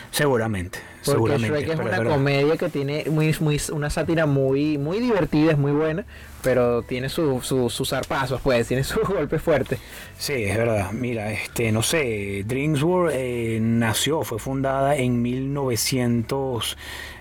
Seguramente, Porque seguramente. Shrek es una comedia que tiene muy, muy, una sátira muy, muy divertida, es muy buena, pero tiene su- su- sus zarpazos, pues, tiene sus (laughs) golpes fuertes. Sí, es verdad. Mira, este, no sé, DreamWorks eh, nació, fue fundada en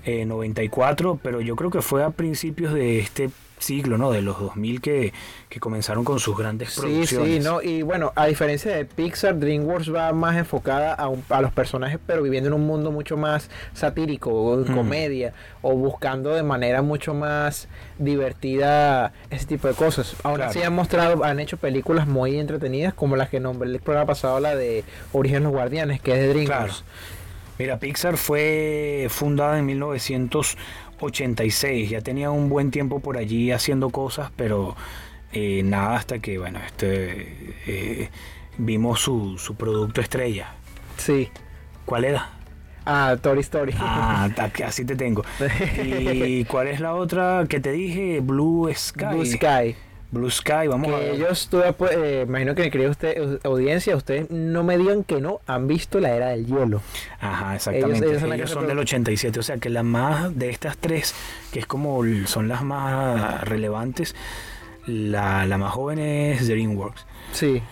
1994, pero yo creo que fue a principios de este siglo, ¿no? De los 2000 que, que comenzaron con sus grandes Sí, producciones. sí, no, y bueno, a diferencia de Pixar, DreamWorks va más enfocada a, un- a los personajes, pero viviendo en un mundo mucho más satírico, o Mm. comedia, o buscando de manera mucho más divertida ese tipo de cosas. Aún Claro. así han mostrado, han hecho películas muy entretenidas, como las que nombré el programa pasado, la de Origen los Guardianes, que es de DreamWorks. Claro. Mira, Pixar fue fundada en 1986, ya tenía un buen tiempo por allí haciendo cosas, pero eh, nada hasta que, bueno, este, eh, vimos su, su producto estrella. Sí. ¿Cuál era? Ah, Toy Story. Ah, (laughs) así te tengo. (laughs) ¿Y cuál es la otra que te dije? Blue Sky. Blue Sky. Blue Sky, vamos a Que ver. ellos, tuve, pues, eh, imagino que querida usted, audiencia, ustedes no me digan que no han visto la era del hielo. Ajá, exactamente. ellos Ellos, son se son del produ- 87, o sea que la más de estas tres, que es como son las más relevantes, la, la más joven es DreamWorks. Sí.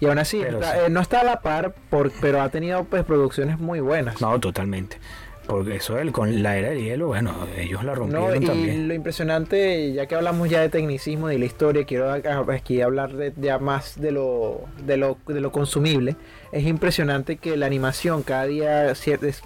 Y aún así, Pero está- sí. eh, no está a la par, por, pero ha tenido pues producciones muy buenas. No, totalmente. Porque eso del- con la era del hielo, bueno, ellos la No, rompieron y también. lo impresionante, ya que hablamos ya de tecnicismo y de la historia, quiero aquí hablar de, ya más de lo, de, lo, de lo consumible. Es impresionante que la animación cada día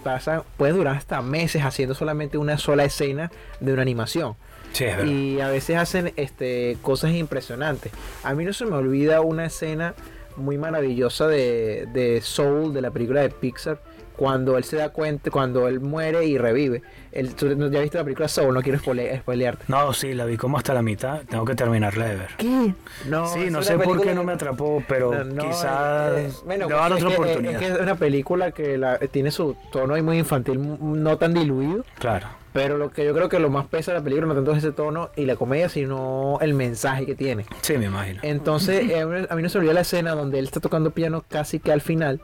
pasa, puede durar hasta meses haciendo solamente una sola escena de una animación. Sí, es y a veces hacen este cosas impresionantes. A mí no se me olvida una escena muy maravillosa de, de Soul, de la película de Pixar, cuando él se da cuenta, cuando él muere y revive. Él, tú ya viste la película Soul, no quiero spoile- spoilearte. No, sí, la vi como hasta la mitad, tengo que terminarla de ver. ¿Qué? No, sí, no sé por qué no me atrapó, pero No, quizás eh, eh, bueno, le va a dar pues, otra que- oportunidad. Es que es una película que la- tiene su tono muy infantil, no tan diluido. Claro. Pero lo que yo creo que lo más pesa de la película no tanto es ese tono y la comedia, sino el mensaje que tiene. Sí, me imagino. Entonces, (laughs) eh, a mí no se olvida la escena donde él está tocando piano casi que al final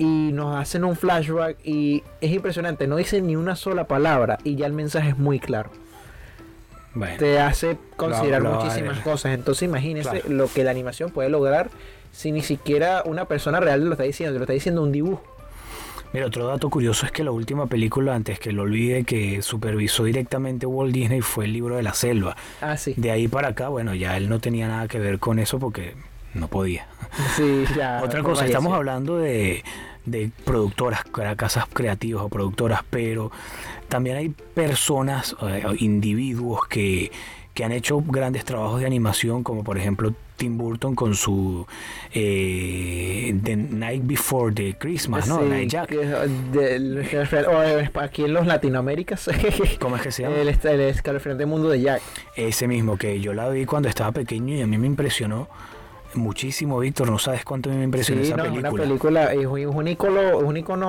y nos hacen un flashback y es impresionante, no dice ni una sola palabra y ya el mensaje es muy claro. Bueno, Te hace considerar muchísimas cosas. Entonces, imagínese Claro. lo que la animación puede lograr si ni siquiera una persona real lo está diciendo, lo está diciendo un dibujo. Mira, otro dato curioso es que la última película, antes que lo olvide, que supervisó directamente Walt Disney fue el libro de la selva. Ah, sí. De ahí para acá, bueno, ya él no tenía nada que ver con eso porque no podía. Sí, ya. (laughs) Otra cosa, estamos hablando de, de productoras, casas creativas o productoras, pero también hay personas, eh, individuos que, que han hecho grandes trabajos de animación, como por ejemplo Tim Burton con su eh, The Night Before the Christmas, ¿no? Sí, Night Jack. del- o, eh, aquí en los Latinoaméricas. (laughs) ¿Cómo es que se llama? El, est- el escalofriante mundo de Jack. Ese mismo que yo la vi cuando estaba pequeño y a mí me impresionó muchísimo, Víctor. No sabes cuánto me impresionó Sí, esa no, película. una película, es un, es un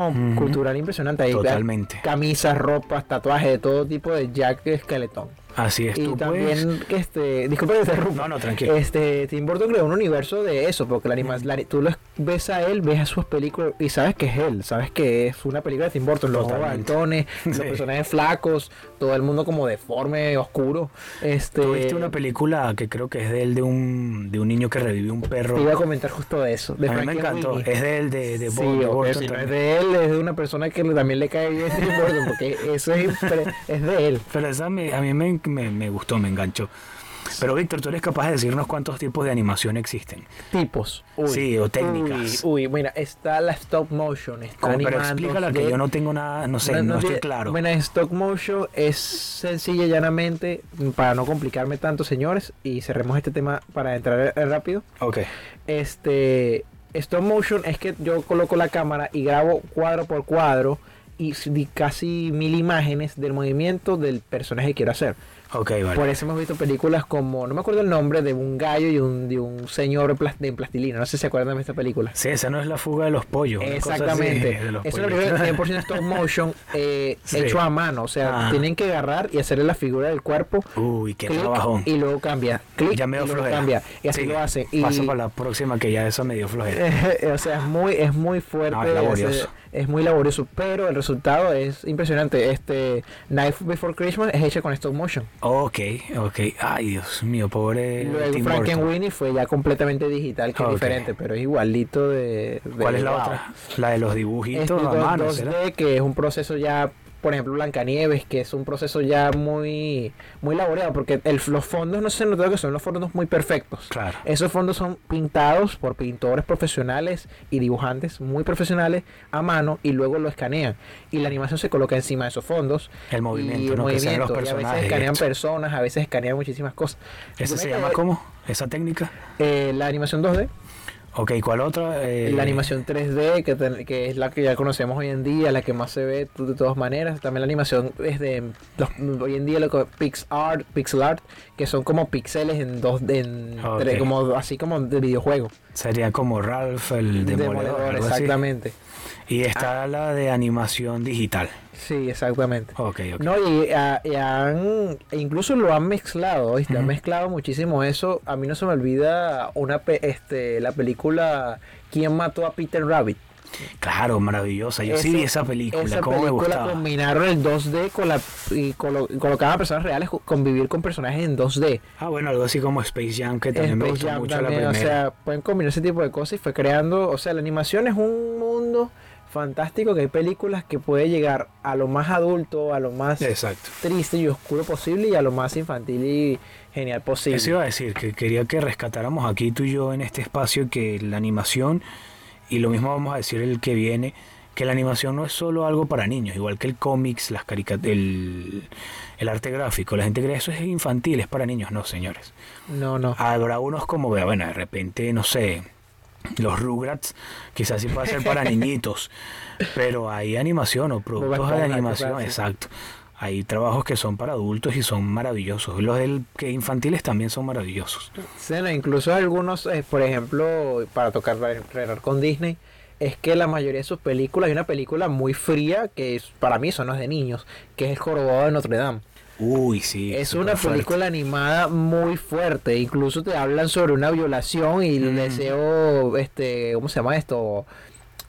Ujú. cultural impresionante. Hay Totalmente. Camisas, ropas, tatuajes, de todo tipo de Jack Skeleton. Así es, Y tú también, que este, disculpa que te. No, no, tranquilo. Este, Tim Burton creó un universo de eso, porque la anima- la- tú lo ves a él, ves a sus películas y sabes que es él, sabes que es una película de Tim Burton, los baltones, (laughs) los Sí. personajes flacos, todo el mundo como deforme, oscuro. Este, ¿Tú viste una película que creo que es de él, de un, de un niño que revivió un perro? te iba a comentar justo de eso. De a mí me encantó. Winnie. Es de él, de, de, Sí, Bo- de Burton si no es de él, es de una persona que también le cae bien Tim Burton, porque eso es, es de él. Pero esa me- a mí me, me- me gustó, me enganchó. Pero Víctor, tú eres capaz de decirnos cuántos tipos de animación existen. Tipos. Uy, Sí, o técnicas. Uy, uy, mira, está la stop motion, está Como, pero explícala que yo no tengo nada, no sé, no, estoy tiene- claro. Bueno, stop motion es sencilla y llanamente, para no complicarme tanto, señores, y cerremos este tema para entrar rápido. Ok. Este, stop motion es que yo coloco la cámara y grabo cuadro por cuadro casi mil imágenes del movimiento del personaje que quiero hacer. Ok, vale. Por eso hemos visto películas como, no me acuerdo el nombre, de un gallo y un, de un señor de plastilina. No sé si se acuerdan de esta película. Sí, esa no es la fuga de los pollos. una cosa así, Exactamente. de los Es una pollitos. película (laughs) 100% stop motion eh, Sí. hecho a mano. O sea, Ah. tienen que agarrar y hacerle la figura del cuerpo. Uy, qué clic, trabajón. y luego cambia. Clic, Ya me y dio luego flojera. cambia. Y así Sí, lo hacen. Y, Paso para la próxima que ya eso me dio flojera. (laughs) o sea, es muy, es muy fuerte. No, es laborioso. ese- es muy laborioso. Pero el resultado es impresionante. Este Knife Before Christmas es hecha con stop motion. Ok, ok. Ay, Dios mío, pobre luego Tim Frank Burton. Winnie fue ya completamente digital, que es diferente, pero es igualito de. de- ¿Cuál es la otra? La de los dibujitos Este a dos- mano, 2D, ¿será? que es un proceso ya, por ejemplo, Blancanieves, que es un proceso ya muy muy laboreado, porque el- los fondos no se nota que son los fondos muy perfectos. Claro. Esos fondos son pintados por pintores profesionales y dibujantes muy profesionales a mano y luego lo escanean. Y la animación se coloca encima de esos fondos. El movimiento, y el ¿no? Que sean los y a veces personajes. escanean personas, a veces escanean muchísimas cosas. ¿Esa se llama cómo? ¿Esa técnica? eh, la animación 2D. Ok, ¿cuál otra? Eh, La animación 3D, que, que es la que ya conocemos hoy en día, la que más se ve de todas maneras. También la animación es de los- hoy en día lo que pixel art, que son como píxeles en dos, en tres- como así como de videojuego. Sería como Ralph el demoledor. Demoledor, algo así. exactamente. Y está la de animación digital. Sí, exactamente. Ok, ok. No, y, ah, y han, e incluso lo han mezclado, ¿viste? Han Ujú. mezclado muchísimo eso. A mí no se me olvida una pe- este, la película ¿Quién mató a Peter Rabbit? Claro, maravillosa. Yo sí Esa- vi esa película, Esa cómo me película gustaba. combinaron el 2D con la y colo- y colocaban a personas reales co- convivir con personajes en 2D. Ah, bueno, algo así como Space Jam, que también me Space gustó Jam mucho también, la o primera. sea, pueden combinar ese tipo de cosas y fue creando, o sea, la animación es un mundo fantástico que hay películas que puede llegar a lo más adulto, a lo más Exacto. triste y oscuro posible y a lo más infantil y genial posible. Eso iba a decir, que quería que rescatáramos aquí tú y yo en este espacio que la animación, y lo mismo vamos a decir el que viene, que la animación no es solo algo para niños, igual que el cómics, las el, el arte gráfico. La gente cree eso es infantil, es para niños. No, señores. No, no. Habrá unos como, bueno, de repente, no sé, los Rugrats, quizás sí puede ser para (laughs) niñitos, pero hay animación o productos de animación, exacto. Hay trabajos que son para adultos y son maravillosos. Los del, que infantiles también son maravillosos. Sí, incluso algunos, eh, por ejemplo, para tocar con Disney, es que la mayoría de sus películas, hay una película muy fría que es- para mí eso no es de niños, que es El Jorobado de Notre Dame. Uy, sí. es una fuerte. película animada muy fuerte, incluso te hablan sobre una violación y el Mm. deseo, este, ¿cómo se llama esto?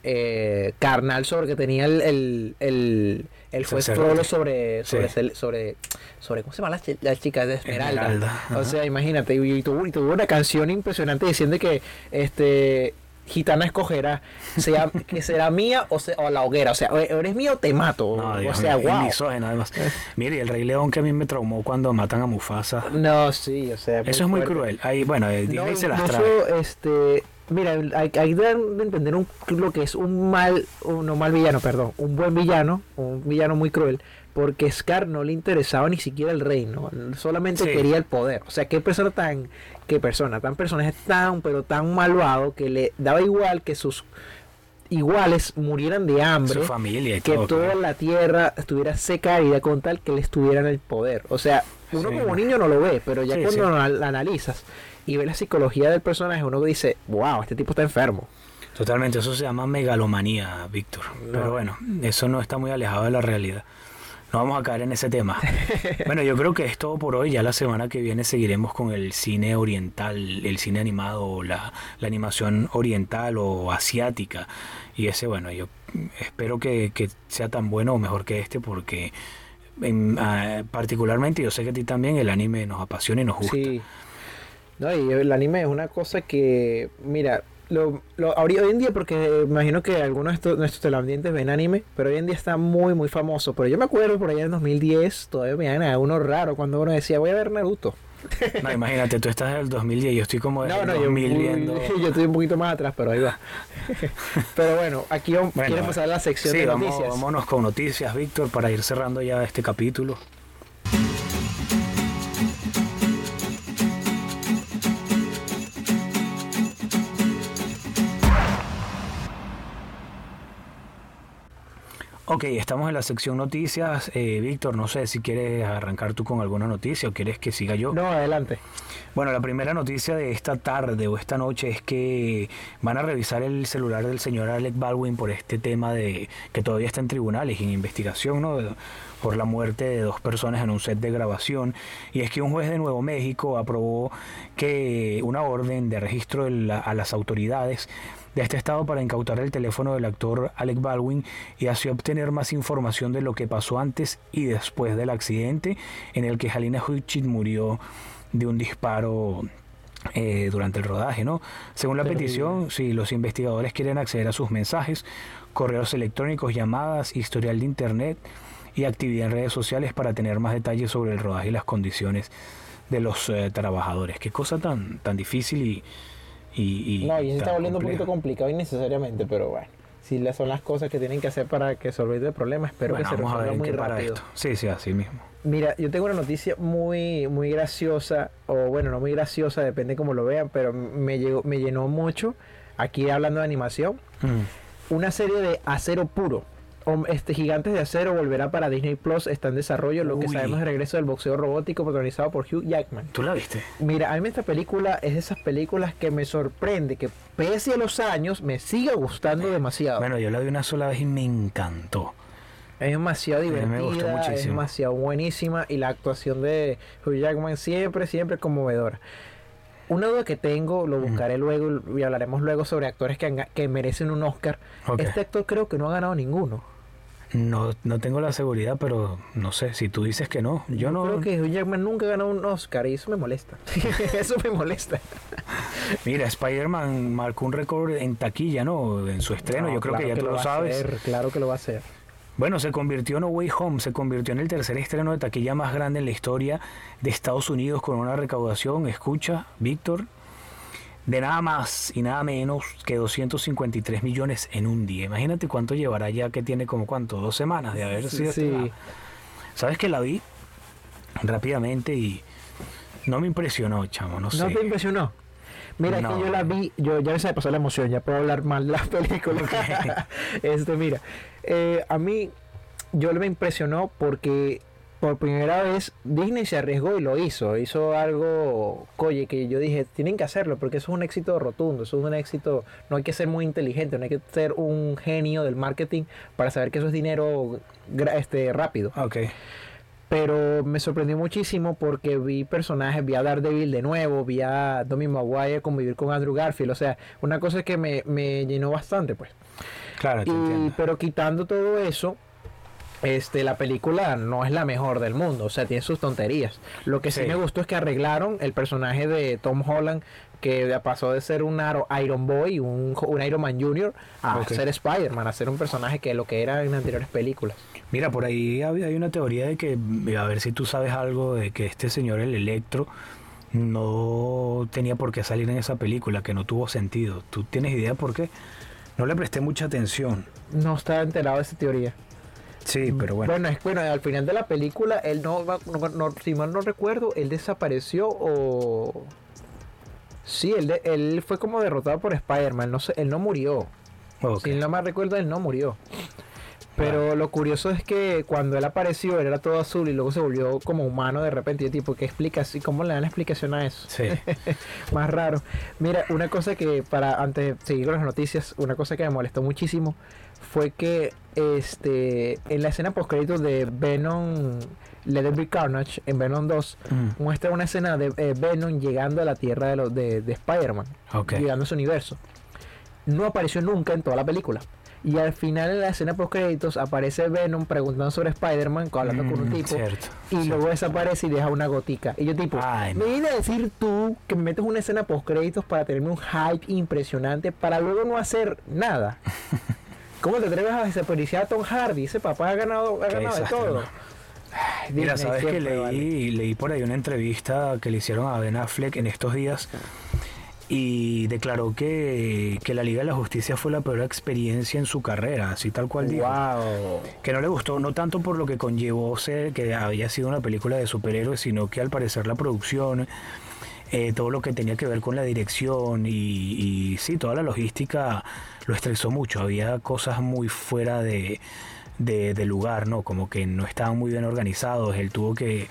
Eh, carnal sobre que tenía el, el, el, el juez Sacerdote. Frollo sobre, sobre, Sí. sobre, sobre, ¿cómo se llama la, la chica de Esmeralda? Esmeralda, O sea, imagínate, y, y tuvo, y tuvo una canción impresionante diciendo que este gitana escogerá, sea (laughs) que será mía o, sea, o la hoguera, o sea, eres mío o te mato, No, o sea, mío, wow. misógino, además. Mire, y el Rey León que a mí me traumó cuando matan a Mufasa. No, sí, o sea, Eso es muy cruel. Ahí, bueno, eh, No, Disney se las trae. este, mira, hay, hay de de entender un, lo que es un mal, un, no mal villano, perdón, un buen villano, un villano muy cruel, porque Scar no le interesaba ni siquiera el reino, solamente Sí. quería el poder. O sea, qué persona tan, qué persona, tan personaje tan, pero tan malvado que le daba igual que sus iguales murieran de hambre Su familia y que todo. toda claro. la tierra estuviera seca y con tal que le estuvieran el poder. O sea, uno Sí. como niño no lo ve, pero ya Sí, cuando analizas y ves la psicología del personaje, uno dice, wow, este tipo está enfermo. Totalmente, eso se llama megalomanía, Víctor. Pero bueno, eso no está muy alejado de la realidad. No vamos a caer en ese tema. (laughs) bueno, yo creo que es todo por hoy. Ya la semana que viene seguiremos con el cine oriental, el cine animado, la, la animación oriental o asiática. Y ese, bueno, yo espero que, que sea tan bueno o mejor que este porque en- ah, particularmente yo sé que a ti también el anime nos apasiona y nos gusta. Sí. No, y el anime es una cosa que, mira, lo, lo, hoy en día, porque imagino que algunos de estos- nuestros televidentes ven anime, pero hoy en día está muy, muy famoso. Pero yo me acuerdo por allá en 2010, todavía me dan a uno raro cuando uno decía, voy a ver Naruto. No, imagínate, tú estás en el 2010 y yo estoy como desde No, el no, yo, 2000 viendo... (laughs) yo estoy un poquito más atrás, pero ahí va. (laughs) pero bueno, aquí vamos- Bueno, quiero pasar a la sección sí, de vamos- noticias. vámonos con noticias, Víctor, para ir cerrando ya este capítulo. Ok, estamos en la sección noticias. Eh, Víctor, no sé si quieres arrancar tú con alguna noticia o quieres que siga yo. No, adelante. Bueno, la primera noticia de esta tarde o esta noche es que van a revisar el celular del señor Alec Baldwin por este tema de que todavía está en tribunales y en investigación, ¿no? Por la muerte de dos personas en un set de grabación. Y es que un juez de Nuevo México aprobó que una orden de registro de la- a las autoridades de este estado para incautar el teléfono del actor Alec Baldwin y así obtener más información de lo que pasó antes y después del accidente en el que Halina Huichit murió de un disparo eh, durante el rodaje, ¿no? Según la petición, si los investigadores quieren acceder a sus mensajes, correos electrónicos, llamadas, historial de internet y actividad en redes sociales para tener más detalles sobre el rodaje y las condiciones de los eh, trabajadores. Qué cosa tan tan difícil y y, y No, y se está volviendo un poquito complicado innecesariamente, pero bueno. Si le- son las cosas que tienen que hacer para que resolver el problema, espero Bueno, que se resuelva muy qué para rápido. esto. Sí, sí, así mismo. Mira, yo tengo una noticia muy, muy graciosa, o bueno, no muy graciosa, depende cómo lo vean, pero me, llegó, me llenó mucho, aquí hablando de animación, Mm. una serie de Acero Puro. Este Gigantes de Acero volverá para Disney Plus, está en desarrollo, lo que sabemos del regreso del boxeo robótico protagonizado por Hugh Jackman. ¿Tú la viste? Mira, a mí esta película es de esas películas que me sorprende, que pese a los años me sigue gustando demasiado. Bueno, yo la vi una sola vez y me encantó. Es demasiado A mí me divertida, gustó es muchísimo. demasiado buenísima y la actuación de Hugh Jackman siempre, siempre conmovedora. Una duda que tengo, lo buscaré luego y hablaremos luego sobre actores que, han que merecen un Oscar. Este actor creo que no ha ganado ninguno. No, no tengo la seguridad, pero no sé, si tú dices que no, yo no... creo que Hugh Jackman nunca ganado un Oscar y eso me molesta. (laughs) eso me molesta. (laughs) Mira, Spider-Man marcó un récord en taquilla, ¿no? En su estreno, No, yo creo claro que ya tú lo lo sabes. hacer, claro que lo va a hacer. Bueno, se convirtió en No Way Home, se convirtió en el tercer estreno de taquilla más grande en la historia de Estados Unidos con una recaudación, escucha, Víctor, de nada más y nada menos que 253 millones en un día. Imagínate cuánto llevará ya que tiene como cuánto, dos semanas de haber sido Sí. ¿Sabes que la vi rápidamente y no me impresionó, chamo? No sé. ¿No te impresionó? Mira, No. que yo la vi, yo ya se me pasó la emoción, ya puedo hablar mal de las (laughs) películas. este, mira, eh, a mí, yo me impresionó porque por primera vez Disney se arriesgó y lo hizo. Hizo algo, oye, que yo dije, tienen que hacerlo porque eso es un éxito rotundo, eso es un éxito, no hay que ser muy inteligente, no hay que ser un genio del marketing para saber que eso es dinero este, rápido. Ok. Pero me sorprendió muchísimo porque vi personajes, vi a Daredevil de nuevo, vi a Tommy Maguire convivir con Andrew Garfield. O sea, una cosa que me, me llenó bastante, pues. Claro, te Y, entiendo. pero quitando todo eso, este, la película no es la mejor del mundo, o sea, tiene sus tonterías. Lo que sí, Sí. me gustó es que arreglaron el personaje de Tom Holland, que pasó de ser un Iron Boy, un, un Iron Man Jr., a ser Spider-Man, a ser un personaje que lo que era en anteriores películas. Mira, por ahí hay hay una teoría de que, a ver si tú sabes algo, de que este señor, el Electro, no tenía por qué salir en esa película, que no tuvo sentido. ¿Tú tienes idea por qué? No le presté mucha atención. No estaba enterado de esa teoría. Sí, pero bueno. Bueno, es, bueno, al final de la película, él no, no, no- si mal no recuerdo, él desapareció o... Sí, él, de- él fue como derrotado por Spider-Man, no sé, él no murió. Si no mal recuerdo, él no murió. Pero lo curioso es que cuando él apareció, él era todo azul y luego se volvió como humano de repente. Y tipo, ¿qué explicas? ¿Y cómo le dan la explicación a eso? Sí. (laughs) Más raro. Mira, una cosa que para antes de seguir con las noticias, una cosa que me molestó muchísimo fue que este en la escena post créditos de Venom Let It Be Carnage en Venom 2 Mm, muestra una escena de eh, Venom llegando a la tierra de, los de, de Spider-Man, llegando a su universo. No apareció nunca en toda la película. Y al final en la escena post créditos aparece Venom preguntando sobre Spider-Man, hablando con un Mm, tipo. Cierto. Y cierto. luego desaparece y deja una gotica. Y yo tipo, Ay, me viene a decir tú que me metes una escena post créditos para tenerme un hype impresionante para luego no hacer nada. (laughs) ¿Cómo te atreves a desperdiciar a Tom Hardy? Ese papá ha ganado, ha ganado de todo. ¿no? Ay, Mira, sabes que siempre, leí, vale. leí por ahí una entrevista que le hicieron a Ben Affleck en estos días y declaró que, que la Liga de la Justicia fue la peor experiencia en su carrera, así tal cual dijo. Wow. Que no le gustó, no tanto por lo que conllevó ser que había sido una película de superhéroes, sino que al parecer la producción, eh, todo lo que tenía que ver con la dirección y, y sí, toda la logística lo estresó mucho. Había cosas muy fuera de, de, lugar, ¿no? Como que no estaban muy bien organizados. Él tuvo que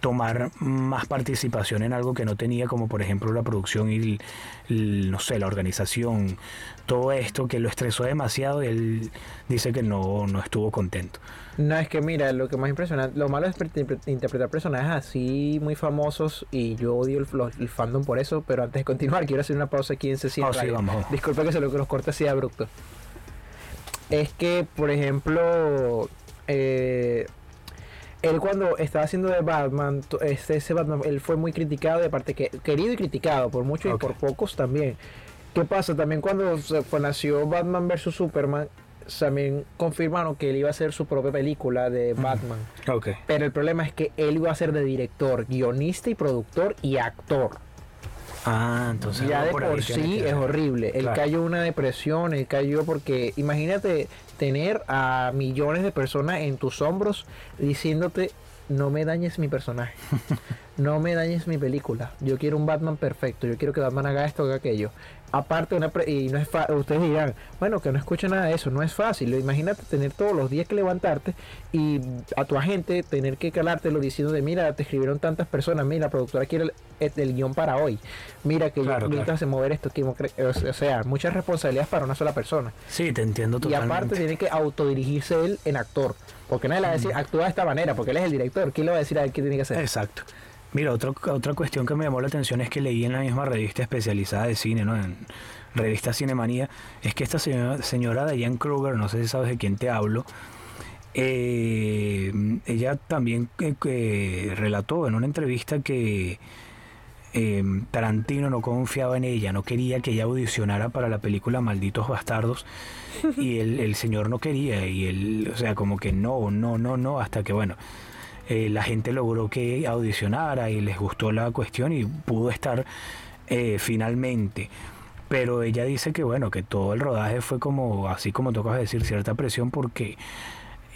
tomar más participación en algo que no tenía, como por ejemplo la producción y, no sé, la organización, todo esto que lo estresó demasiado y él dice que no, no estuvo contento. No, es que mira, lo que más impresionante, lo malo es pre- interpretar personajes así muy famosos y yo odio el, fandom por eso, pero antes de continuar quiero hacer una pausa aquí en C100 Ah, sí, vamos. Disculpa que se lo que los corte así abrupto. Es que, por ejemplo, eh, él cuando estaba haciendo de Batman, este, ese Batman, él fue muy criticado, de parte que querido y criticado por muchos y por pocos también. ¿Qué pasa? También cuando se- fue- nació Batman vs Superman, también confirmaron que él iba a hacer su propia película de Batman. Ok. Pero el problema es que él iba a ser de director, guionista y productor y actor. Ah, entonces ya de por sí es horrible. Él cayó una depresión, él cayó porque imagínate tener a millones de personas en tus hombros diciéndote no me dañes mi personaje, (laughs) no me dañes mi película, yo quiero un Batman perfecto, yo quiero que Batman haga esto, haga aquello. Aparte, una pre- y no es fa- ustedes dirán, bueno, que no escucha nada de eso, no es fácil. Imagínate tener todos los días que levantarte y a tu agente tener que calártelo diciendo de, mira, te escribieron tantas personas, mira, la productora quiere el, el- el guion para hoy, mira que Claro, yo claro. necesitas mover esto, que, o sea, muchas responsabilidades para una sola persona. Sí, te entiendo Y totalmente. aparte tiene que autodirigirse él en actor, porque nadie le va a decir, actúa de esta manera, porque él es el director, ¿quién le va a decir a él qué tiene que hacer? Exacto. Mira, otro- otra cuestión que me llamó la atención es que leí en la misma revista especializada de cine, ¿no? En revista Cinemanía, es que esta señora, señora Diane Kruger, no sé si sabes de quién te hablo, eh, ella también eh, relató en una entrevista que eh, Tarantino no confiaba en ella, no quería que ella audicionara para la película Malditos Bastardos y el, el señor no quería y él, o sea, como que no, no, no, no, hasta que bueno, eh, la gente logró que audicionara y les gustó la cuestión y pudo estar eh, finalmente. Pero ella dice que bueno, que todo el rodaje fue como, así como tocas decir, cierta presión porque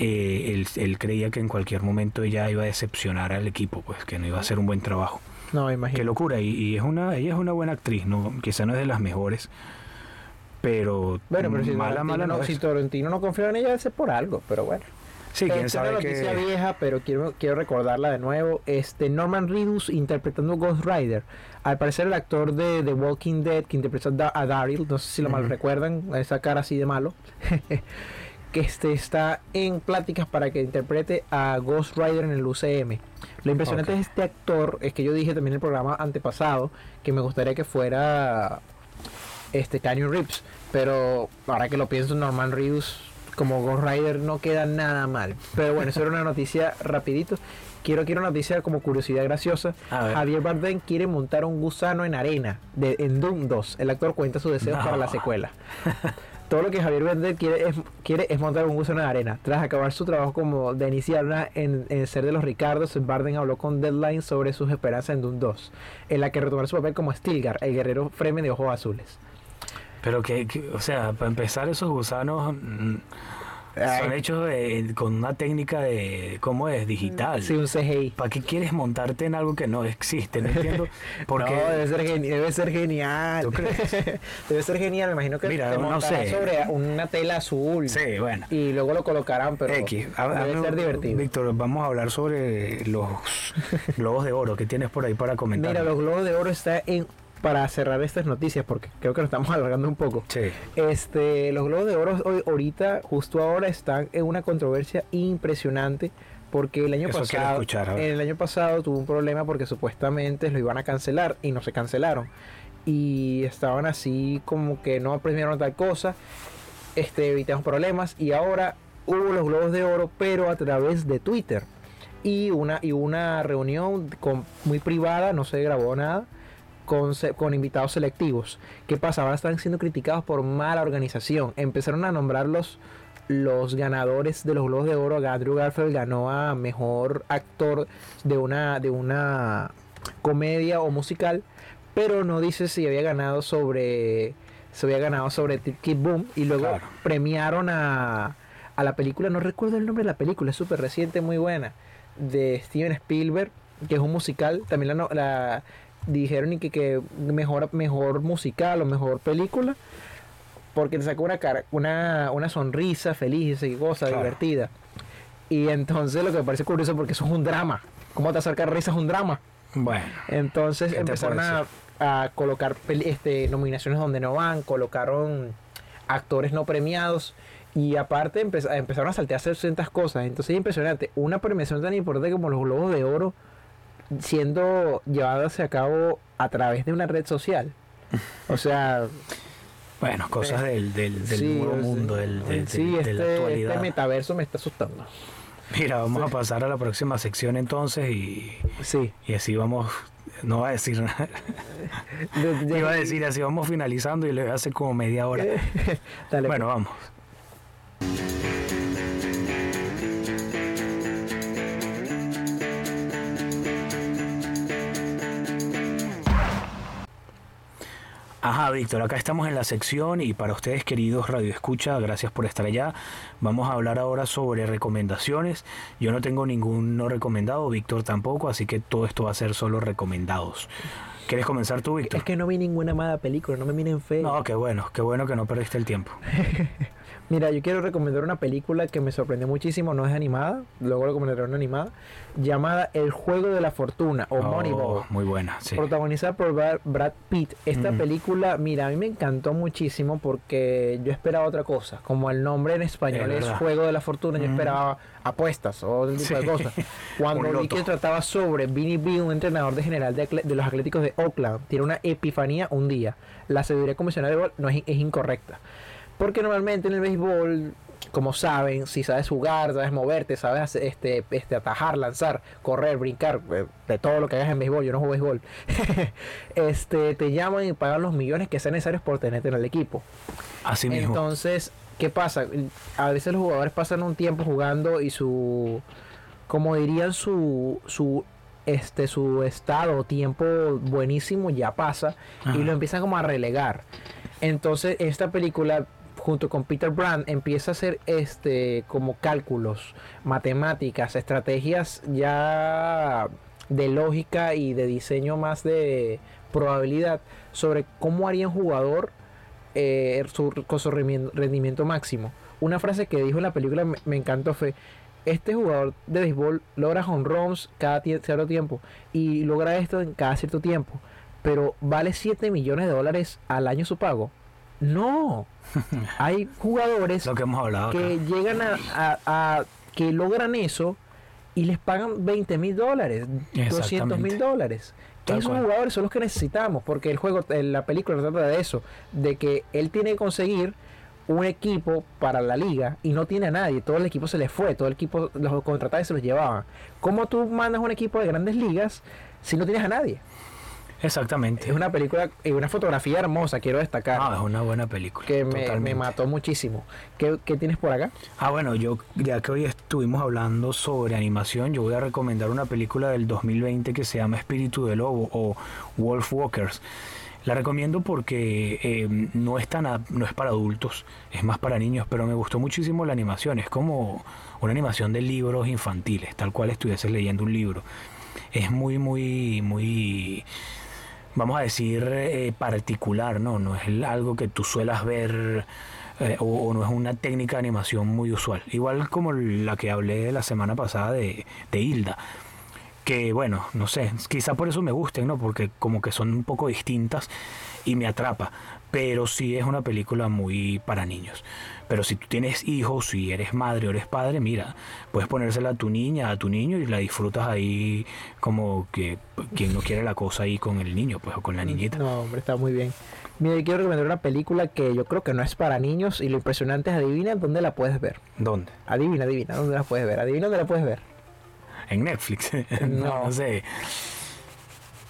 eh, él, él creía que en cualquier momento ella iba a decepcionar al equipo, pues que no iba a hacer un buen trabajo. No, imagino. Qué locura, y, y es una, ella es una buena actriz, no, quizá no es de las mejores, pero, Bueno, pero si mala, Tarantino, mala no no, es. si Tarantino no confía en ella, ser por algo, pero bueno. Sí, quién sabe una noticia que... vieja, pero quiero, quiero recordarla de nuevo. Este Norman Reedus interpretando Ghost Rider. Al parecer el actor de The Walking Dead que interpreta a Da- a Daryl, no sé si lo mal Ujú. recuerdan, esa cara así de malo, (laughs) que este está en pláticas para que interprete a Ghost Rider en el UCM. Lo impresionante Ok. de este actor es que yo dije también en el programa antepasado que me gustaría que fuera este Canyon Reeves, pero ahora que lo pienso Norman Reedus como Ghost Rider no queda nada mal. Pero bueno, eso era una noticia rapidito. Quiero, quiero una noticia como curiosidad graciosa. Javier Bardem quiere montar un gusano en arena de, en Doom 2. El actor cuenta sus deseos No. para la secuela. (laughs) Todo lo que Javier Bardem quiere es, quiere es montar un gusano en arena. Tras acabar su trabajo como de iniciar una en, en Ser de los Ricardos, Bardem habló con Deadline sobre sus esperanzas en Doom 2, en la que retomará su papel como Stilgar, el guerrero Fremen de ojos azules. Pero que, que- o sea, para empezar, esos gusanos mm, son hechos de- con una técnica de, ¿cómo es? Digital. Sí, un CGI. ¿Para qué quieres montarte en algo que no existe? No entiendo. (laughs) Porque No, debe ser, debe ser genial. ¿Tú crees? (laughs) debe ser genial. Me imagino que Mira, te no sé. sobre una tela azul. Sí, bueno. Y luego lo colocarán, pero X. A- debe a- ser divertido. Víctor, vamos a hablar sobre los (laughs) globos de oro que tienes por ahí para comentar. Mira, los globos de oro está en para cerrar estas noticias porque creo que nos estamos (laughs) alargando un poco. Sí. Este, los globos de oro hoy, ahorita, justo ahora, están en una controversia impresionante porque el año Eso pasado, escuchar, el año pasado tuvo un problema porque supuestamente lo iban a cancelar y no se cancelaron. Y estaban así como que no premiaron tal cosa, este, evitamos problemas. Y ahora hubo los globos de oro pero a través de Twitter. Y una y una reunión con, muy privada, no se grabó nada con, invitados selectivos. ¿Qué pasa? Ahora están siendo criticados por mala organización. Empezaron a nombrar los, los ganadores de los Globos de Oro. Andrew Garfield ganó a mejor actor de una, de una comedia o musical, pero no dice si había ganado sobre se había ganado sobre Tic Boom y luego Claro. premiaron a, a la película, no recuerdo el nombre de la película, es súper reciente, muy buena, de Steven Spielberg, que es un musical, también la, la dijeron y que, que mejor, mejor musical o mejor película, porque te sacó una cara, una, una sonrisa feliz y cosa Claro. divertida. Y entonces lo que me parece curioso porque eso es un drama. ¿Cómo te acercar risa es un drama? Bueno. Entonces ¿Qué te empezaron a, colocar este, nominaciones donde no van, colocaron actores no premiados y aparte empez- empezaron a saltearse ciertas cosas. Entonces es impresionante. Una premiación tan importante como los Globos de Oro siendo llevadas a cabo a través de una red social. O sea, Bueno, cosas del, del, del sí, nuevo mundo, del, del- sí, del- de la este, actualidad. este metaverso me está asustando. Mira, vamos a pasar a la próxima sección entonces y, Sí. y así vamos. No va a decir nada. Iba a decir así vamos finalizando y le voy a hacer como media hora. (laughs) Dale, Bueno, vamos. Ajá, Víctor, acá estamos en la sección y para ustedes queridos Radio Escucha, gracias por estar allá. Vamos a hablar ahora sobre recomendaciones. Yo no tengo ninguno recomendado, Víctor tampoco, así que todo esto va a ser solo recomendados. ¿Quieres comenzar tú, Víctor? Es que no vi ninguna mala película, no me miren feo. No, qué bueno, qué bueno que no perdiste el tiempo. (laughs) Mira, yo quiero recomendar una película que me sorprendió muchísimo, no es animada, luego recomendaré una animada, llamada El Juego de la Fortuna o Oh, Moneyball. Muy buena, sí. Protagonizada por Brad, Pitt. Esta Ujú. película, mira, a mí me encantó muchísimo porque yo esperaba otra cosa. Como el nombre en español Es. Juego de la Fortuna, yo Ujú. esperaba apuestas o ese tipo Sí. de cosas. (laughs) Cuando vi que trataba sobre Vinny B, un entrenador de general de, de los Atléticos de Oakland, tiene una epifanía un día. La sabiduría comisionada de béisbol no es, es incorrecta. Porque normalmente en el béisbol, como saben, si sabes jugar, sabes moverte, sabes hacer, este, este, atajar, lanzar, correr, brincar, eh, de todo lo que hagas en béisbol, yo no juego béisbol, (laughs) este, te llaman y pagan los millones que sean necesarios por tenerte en el equipo. Así mismo. Entonces, ¿qué pasa? A veces los jugadores pasan un tiempo jugando y su, como dirían, su, su, este, su estado tiempo buenísimo ya pasa Ajá. y lo empiezan como a relegar. Entonces, esta película junto con Peter Brand empieza a hacer este como cálculos, matemáticas, estrategias ya de lógica y de diseño más de probabilidad sobre cómo haría un jugador eh, su- con su rendimiento- máximo. Una frase que dijo en la película me, encantó fue, este jugador de béisbol logra home runs cada cierto tiempo y logra esto en cada cierto tiempo, pero vale 7 millones de dólares al año su pago. No, hay jugadores Lo que hemos hablado acá. que llegan a, a- a- que logran eso y les pagan 20 mil dólares, 200 Exactamente. mil dólares. Tal Esos cual. jugadores son los que necesitamos, porque el juego, la película trata de eso, de que él tiene que conseguir un equipo para la liga y no tiene a nadie. Todo el equipo se le fue, todo el equipo los contratados se los llevaban. ¿Cómo tú mandas un equipo de grandes ligas si no tienes a nadie? Exactamente. Es una película y una fotografía hermosa, quiero destacar. Ah, es una buena película. que me, mató muchísimo. ¿Qué, qué tienes por acá? Ah, bueno, yo ya que hoy estuvimos hablando sobre animación, yo voy a recomendar una película del 2020 que se llama Espíritu de Lobo o Wolf Walkers. La recomiendo porque eh, no, es tan a- no es para adultos, es más para niños, pero me gustó muchísimo la animación. Es como una animación de libros infantiles, tal cual estuvieses leyendo un libro. Es muy, muy, muy vamos a decir, eh, particular, ¿no? No es algo que tú suelas ver eh, o, o no es una técnica de animación muy usual. Igual como la que hablé la semana pasada de, de Hilda. Que bueno, no sé, quizá por eso me gusten, ¿no? Porque como que son un poco distintas y me atrapa. Pero sí es una película muy para niños. Pero si tú tienes hijos, si eres madre o eres padre, mira, puedes ponérsela a tu niña, a tu niño y la disfrutas ahí como que quien no quiere la cosa ahí con el niño, pues o con la niñita. No, hombre, está muy bien. Mira, yo quiero recomendar una película que yo creo que no es para niños y lo impresionante es adivina dónde la puedes ver. ¿Dónde? Adivina, adivina, dónde la puedes ver. Adivina dónde la puedes ver. En Netflix. (laughs) no, No. no sé.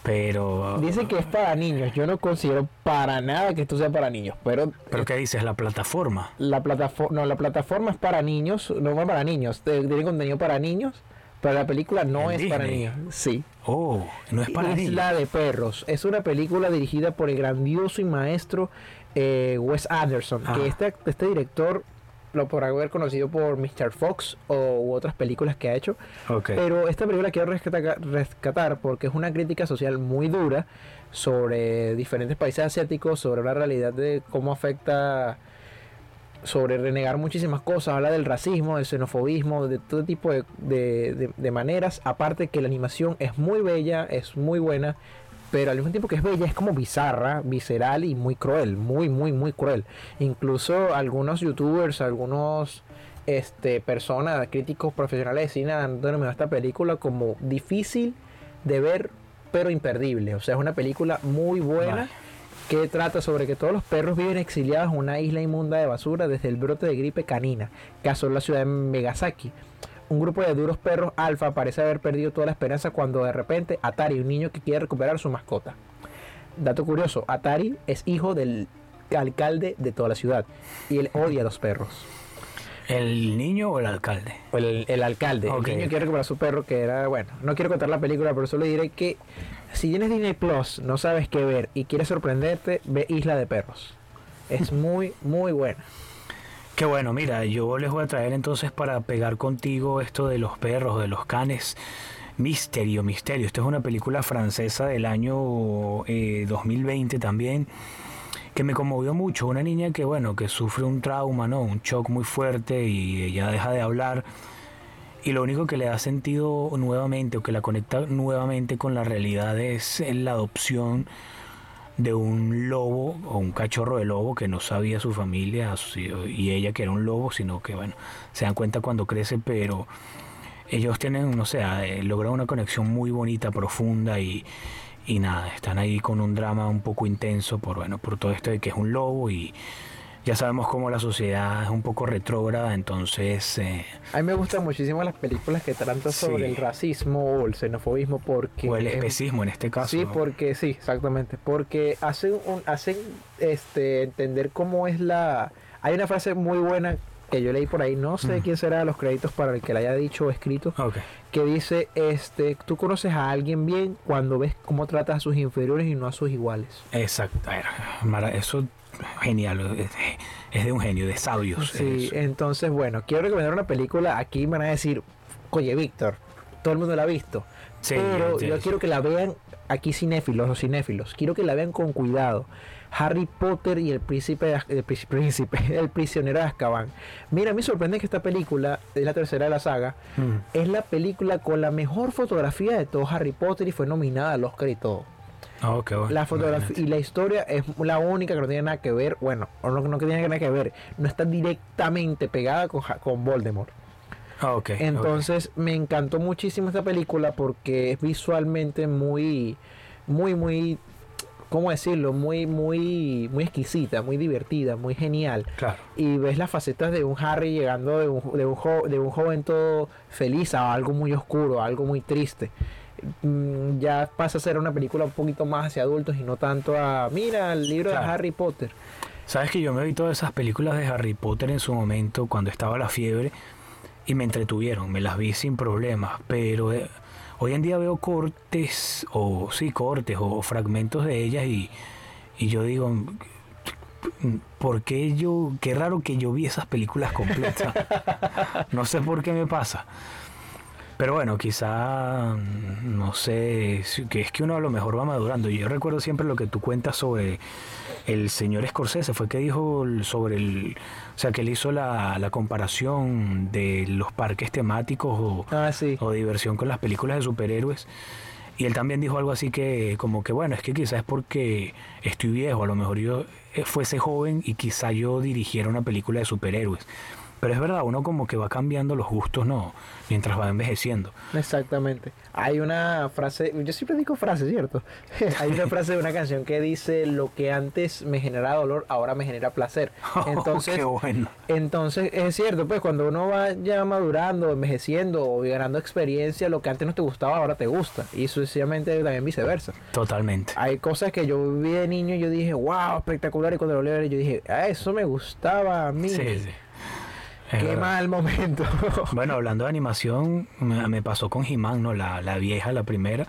Pero. Dice que es para niños. Yo no considero para nada que esto sea para niños, pero ¿Pero qué dices? La plataforma. la plataforma, no, la plataforma es para niños, no es para niños, eh, tiene contenido para niños, pero la película no es para niños. Sí. Oh, no es para niños. Isla de Perros. Es una película dirigida por el grandioso y maestro eh, Wes Anderson. Ah. Que este, este director lo podrá haber conocido por Mr. Fox o u otras películas que ha hecho. Pero esta película quiero rescatar, rescatar porque es una crítica social muy dura sobre diferentes países asiáticos, sobre la realidad de cómo afecta, sobre renegar muchísimas cosas, habla del racismo, del xenofobismo, de todo tipo de, de- de- de maneras. Aparte que la animación es muy bella, es muy buena, pero al mismo tiempo que es bella, es como bizarra, visceral y muy cruel, muy, muy, muy cruel. Incluso algunos youtubers, algunos este, personas, críticos profesionales de cine han denominado esta película como difícil de ver, pero imperdible. O sea, es una película muy buena que trata sobre que todos los perros viven exiliados en una isla inmunda de basura desde el brote de gripe canina que asoló la ciudad de Megasaki. Un grupo de duros perros alfa parece haber perdido toda la esperanza cuando de repente Atari, un niño que quiere recuperar su mascota. Dato curioso, Atari es hijo del alcalde de toda la ciudad y él odia a los perros. ¿El niño o el alcalde? El, el alcalde, el niño quiere recuperar a su perro que era, bueno, no quiero contar la película, pero solo diré que si tienes Disney Plus, no sabes qué ver y quieres sorprenderte, ve Isla de Perros. Es muy, muy buena. Qué bueno, mira, yo les voy a traer entonces para pegar contigo esto de los perros, de los canes. Misterio, Misterio. Esta es una película francesa del año eh, 2020 también, que me conmovió mucho. Una niña que, bueno, que sufre un trauma, ¿no? Un shock muy fuerte y ella deja de hablar. Y lo único que le da sentido nuevamente o que la conecta nuevamente con la realidad es la adopción de un lobo o un cachorro de lobo que no sabía su familia y ella que era un lobo, sino que bueno, se dan cuenta cuando crece, pero ellos tienen, no sé, eh, logran una conexión muy bonita, profunda y, y nada, están ahí con un drama un poco intenso por bueno, por todo esto de que es un lobo y ya sabemos cómo la sociedad es un poco retrógrada, entonces eh, A mí me gustan muchísimo las películas que tratan sobre el racismo o el xenofobismo porque... o el es- especismo en este caso. Sí, porque sí, exactamente. Porque hacen, un- hacen este, entender cómo es la... Hay una frase muy buena que yo leí por ahí, no sé Mm. quién será los créditos para el que la haya dicho o escrito, Ok. que dice, este, tú conoces a alguien bien cuando ves cómo tratas a sus inferiores y no a sus iguales. Exacto, a ver, Mara, eso genial, es, es de un genio, de sabios. Sí, entonces, bueno, quiero recomendar una película, aquí me van a decir, oye, Víctor, todo el mundo la ha visto. Sí, pero sí, yo sí. quiero que la vean aquí cinéfilos o cinéfilos. Quiero que la vean con cuidado. Harry Potter y el príncipe, de el príncipe, (laughs) príncipe, el prisionero de Azkaban. Mira, me sorprende que esta película es la tercera de la saga. Mm. Es la película con la mejor fotografía de todo Harry Potter y fue nominada al Oscar y todo. Oh, qué bueno, La fotografía y la historia es la única que no tiene nada que ver, bueno, o no, no que tiene nada que ver, no está directamente pegada con, con Voldemort. Ah. Entonces me encantó muchísimo esta película porque es visualmente muy, muy, muy ¿cómo decirlo? Muy, muy, muy exquisita, muy divertida, muy genial. Claro. Y ves las facetas de un Harry llegando de un, de un, jo- de un joven todo feliz a algo muy oscuro, a algo muy triste. Mm, Ya pasa a ser una película un poquito más hacia adultos y no tanto a, mira, el libro Claro. de Harry Potter. Sabes que yo me vi todas esas películas de Harry Potter en su momento cuando estaba la fiebre y me entretuvieron, me las vi sin problemas, pero eh, hoy en día veo cortes o sí, cortes o fragmentos de ellas y, y yo digo, ¿por qué yo, qué raro que yo vi esas películas completas? (laughs) no sé por qué me pasa. Pero bueno, quizá, mm, no sé, es que uno a lo mejor va madurando. Yo recuerdo siempre lo que tú cuentas sobre el señor Scorsese, fue que dijo sobre el, o sea, que él hizo la, la comparación de los parques temáticos o, Ah, sí. o diversión con las películas de superhéroes. Y él también dijo algo así que, como que bueno, es que quizás es porque estoy viejo, a lo mejor yo eh, fuese joven y quizá yo dirigiera una película de superhéroes. Pero es verdad, uno como que va cambiando los gustos, ¿no? Mientras va envejeciendo. Exactamente. Hay una frase, yo siempre digo frase, ¿cierto? (laughs) Hay una frase de una canción que dice, lo que antes me generaba dolor, ahora me genera placer. (laughs) Entonces, Qué bueno. entonces es cierto, pues cuando uno va ya madurando, envejeciendo o ganando experiencia, lo que antes no te gustaba, ahora te gusta. Y sucesivamente también viceversa. Totalmente. Hay cosas que yo vi de niño y yo dije, wow, espectacular. Y cuando lo leí, yo dije, ah, eso me gustaba a mí. Sí, sí. Es Qué verdad. mal momento. (laughs) Bueno, hablando de animación, me, me pasó con He-Man, ¿no? La, la vieja, la primera,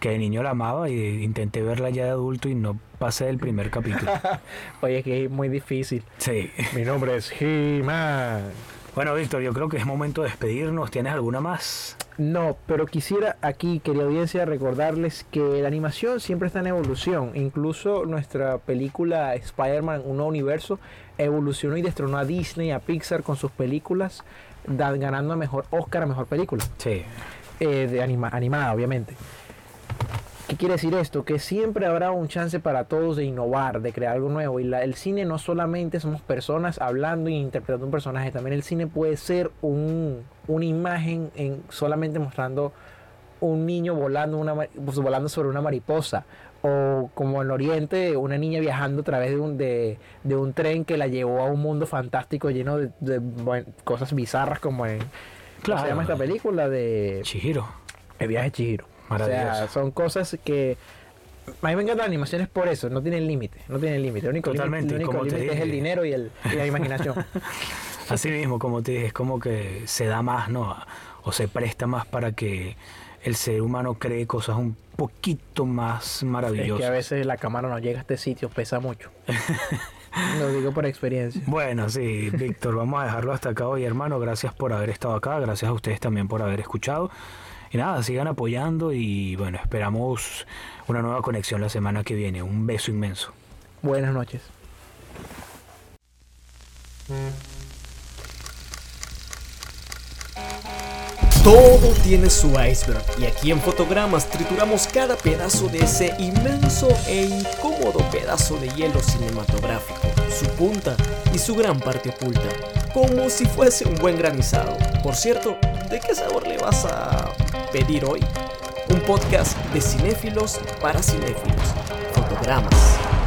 que de niño la amaba y intenté verla ya de adulto y no pasé del primer capítulo. (laughs) Oye, es que es muy difícil. Sí. Mi nombre es He-Man. Bueno, Víctor, yo creo que es momento de despedirnos. ¿Tienes alguna más? No, pero quisiera aquí, querida audiencia, recordarles que la animación siempre está en evolución. Incluso nuestra película Spider-Man, un nuevo universo, evolucionó y destronó a Disney, a Pixar con sus películas, ganando a mejor Oscar a mejor película. Sí. eh, de anima- animada, obviamente. ¿Qué quiere decir esto? Que siempre habrá un chance para todos de innovar, de crear algo nuevo. Y la- el cine no solamente somos personas hablando y interpretando un personaje, también el cine puede ser un, una imagen en solamente mostrando un niño volando, una, pues, volando sobre una mariposa. O como en el Oriente, una niña viajando a través de un, de, de un tren que la llevó a un mundo fantástico lleno de, de, bueno, cosas bizarras como en... ¿Cómo Claro. se llama esta película? De... Chihiro. El viaje de Chihiro. O sea, Maravilloso. son cosas que. A mí me encantan las animaciones por eso, no tienen límite, no tienen límite. El único límite es el dinero y, el, y la imaginación. (laughs) Así mismo, como te dije, es como que se da más, ¿no? O se presta más para que el ser humano cree cosas un poquito más es maravillosas. que a veces la cámara no llega a este sitio, pesa mucho. (laughs) Lo digo por experiencia. Bueno, sí, Víctor, vamos a dejarlo hasta acá hoy, hermano. Gracias por haber estado acá, gracias a ustedes también por haber escuchado. Y nada, sigan apoyando y bueno, esperamos una nueva conexión la semana que viene. Un beso inmenso. Buenas noches. Todo tiene su iceberg y aquí en Fotogramas trituramos cada pedazo de ese inmenso e incómodo pedazo de hielo cinematográfico, su punta y su gran parte oculta, como si fuese un buen granizado. Por cierto, ¿de qué sabor le vas a pedir hoy? Un podcast de cinéfilos para cinéfilos. Fotogramas.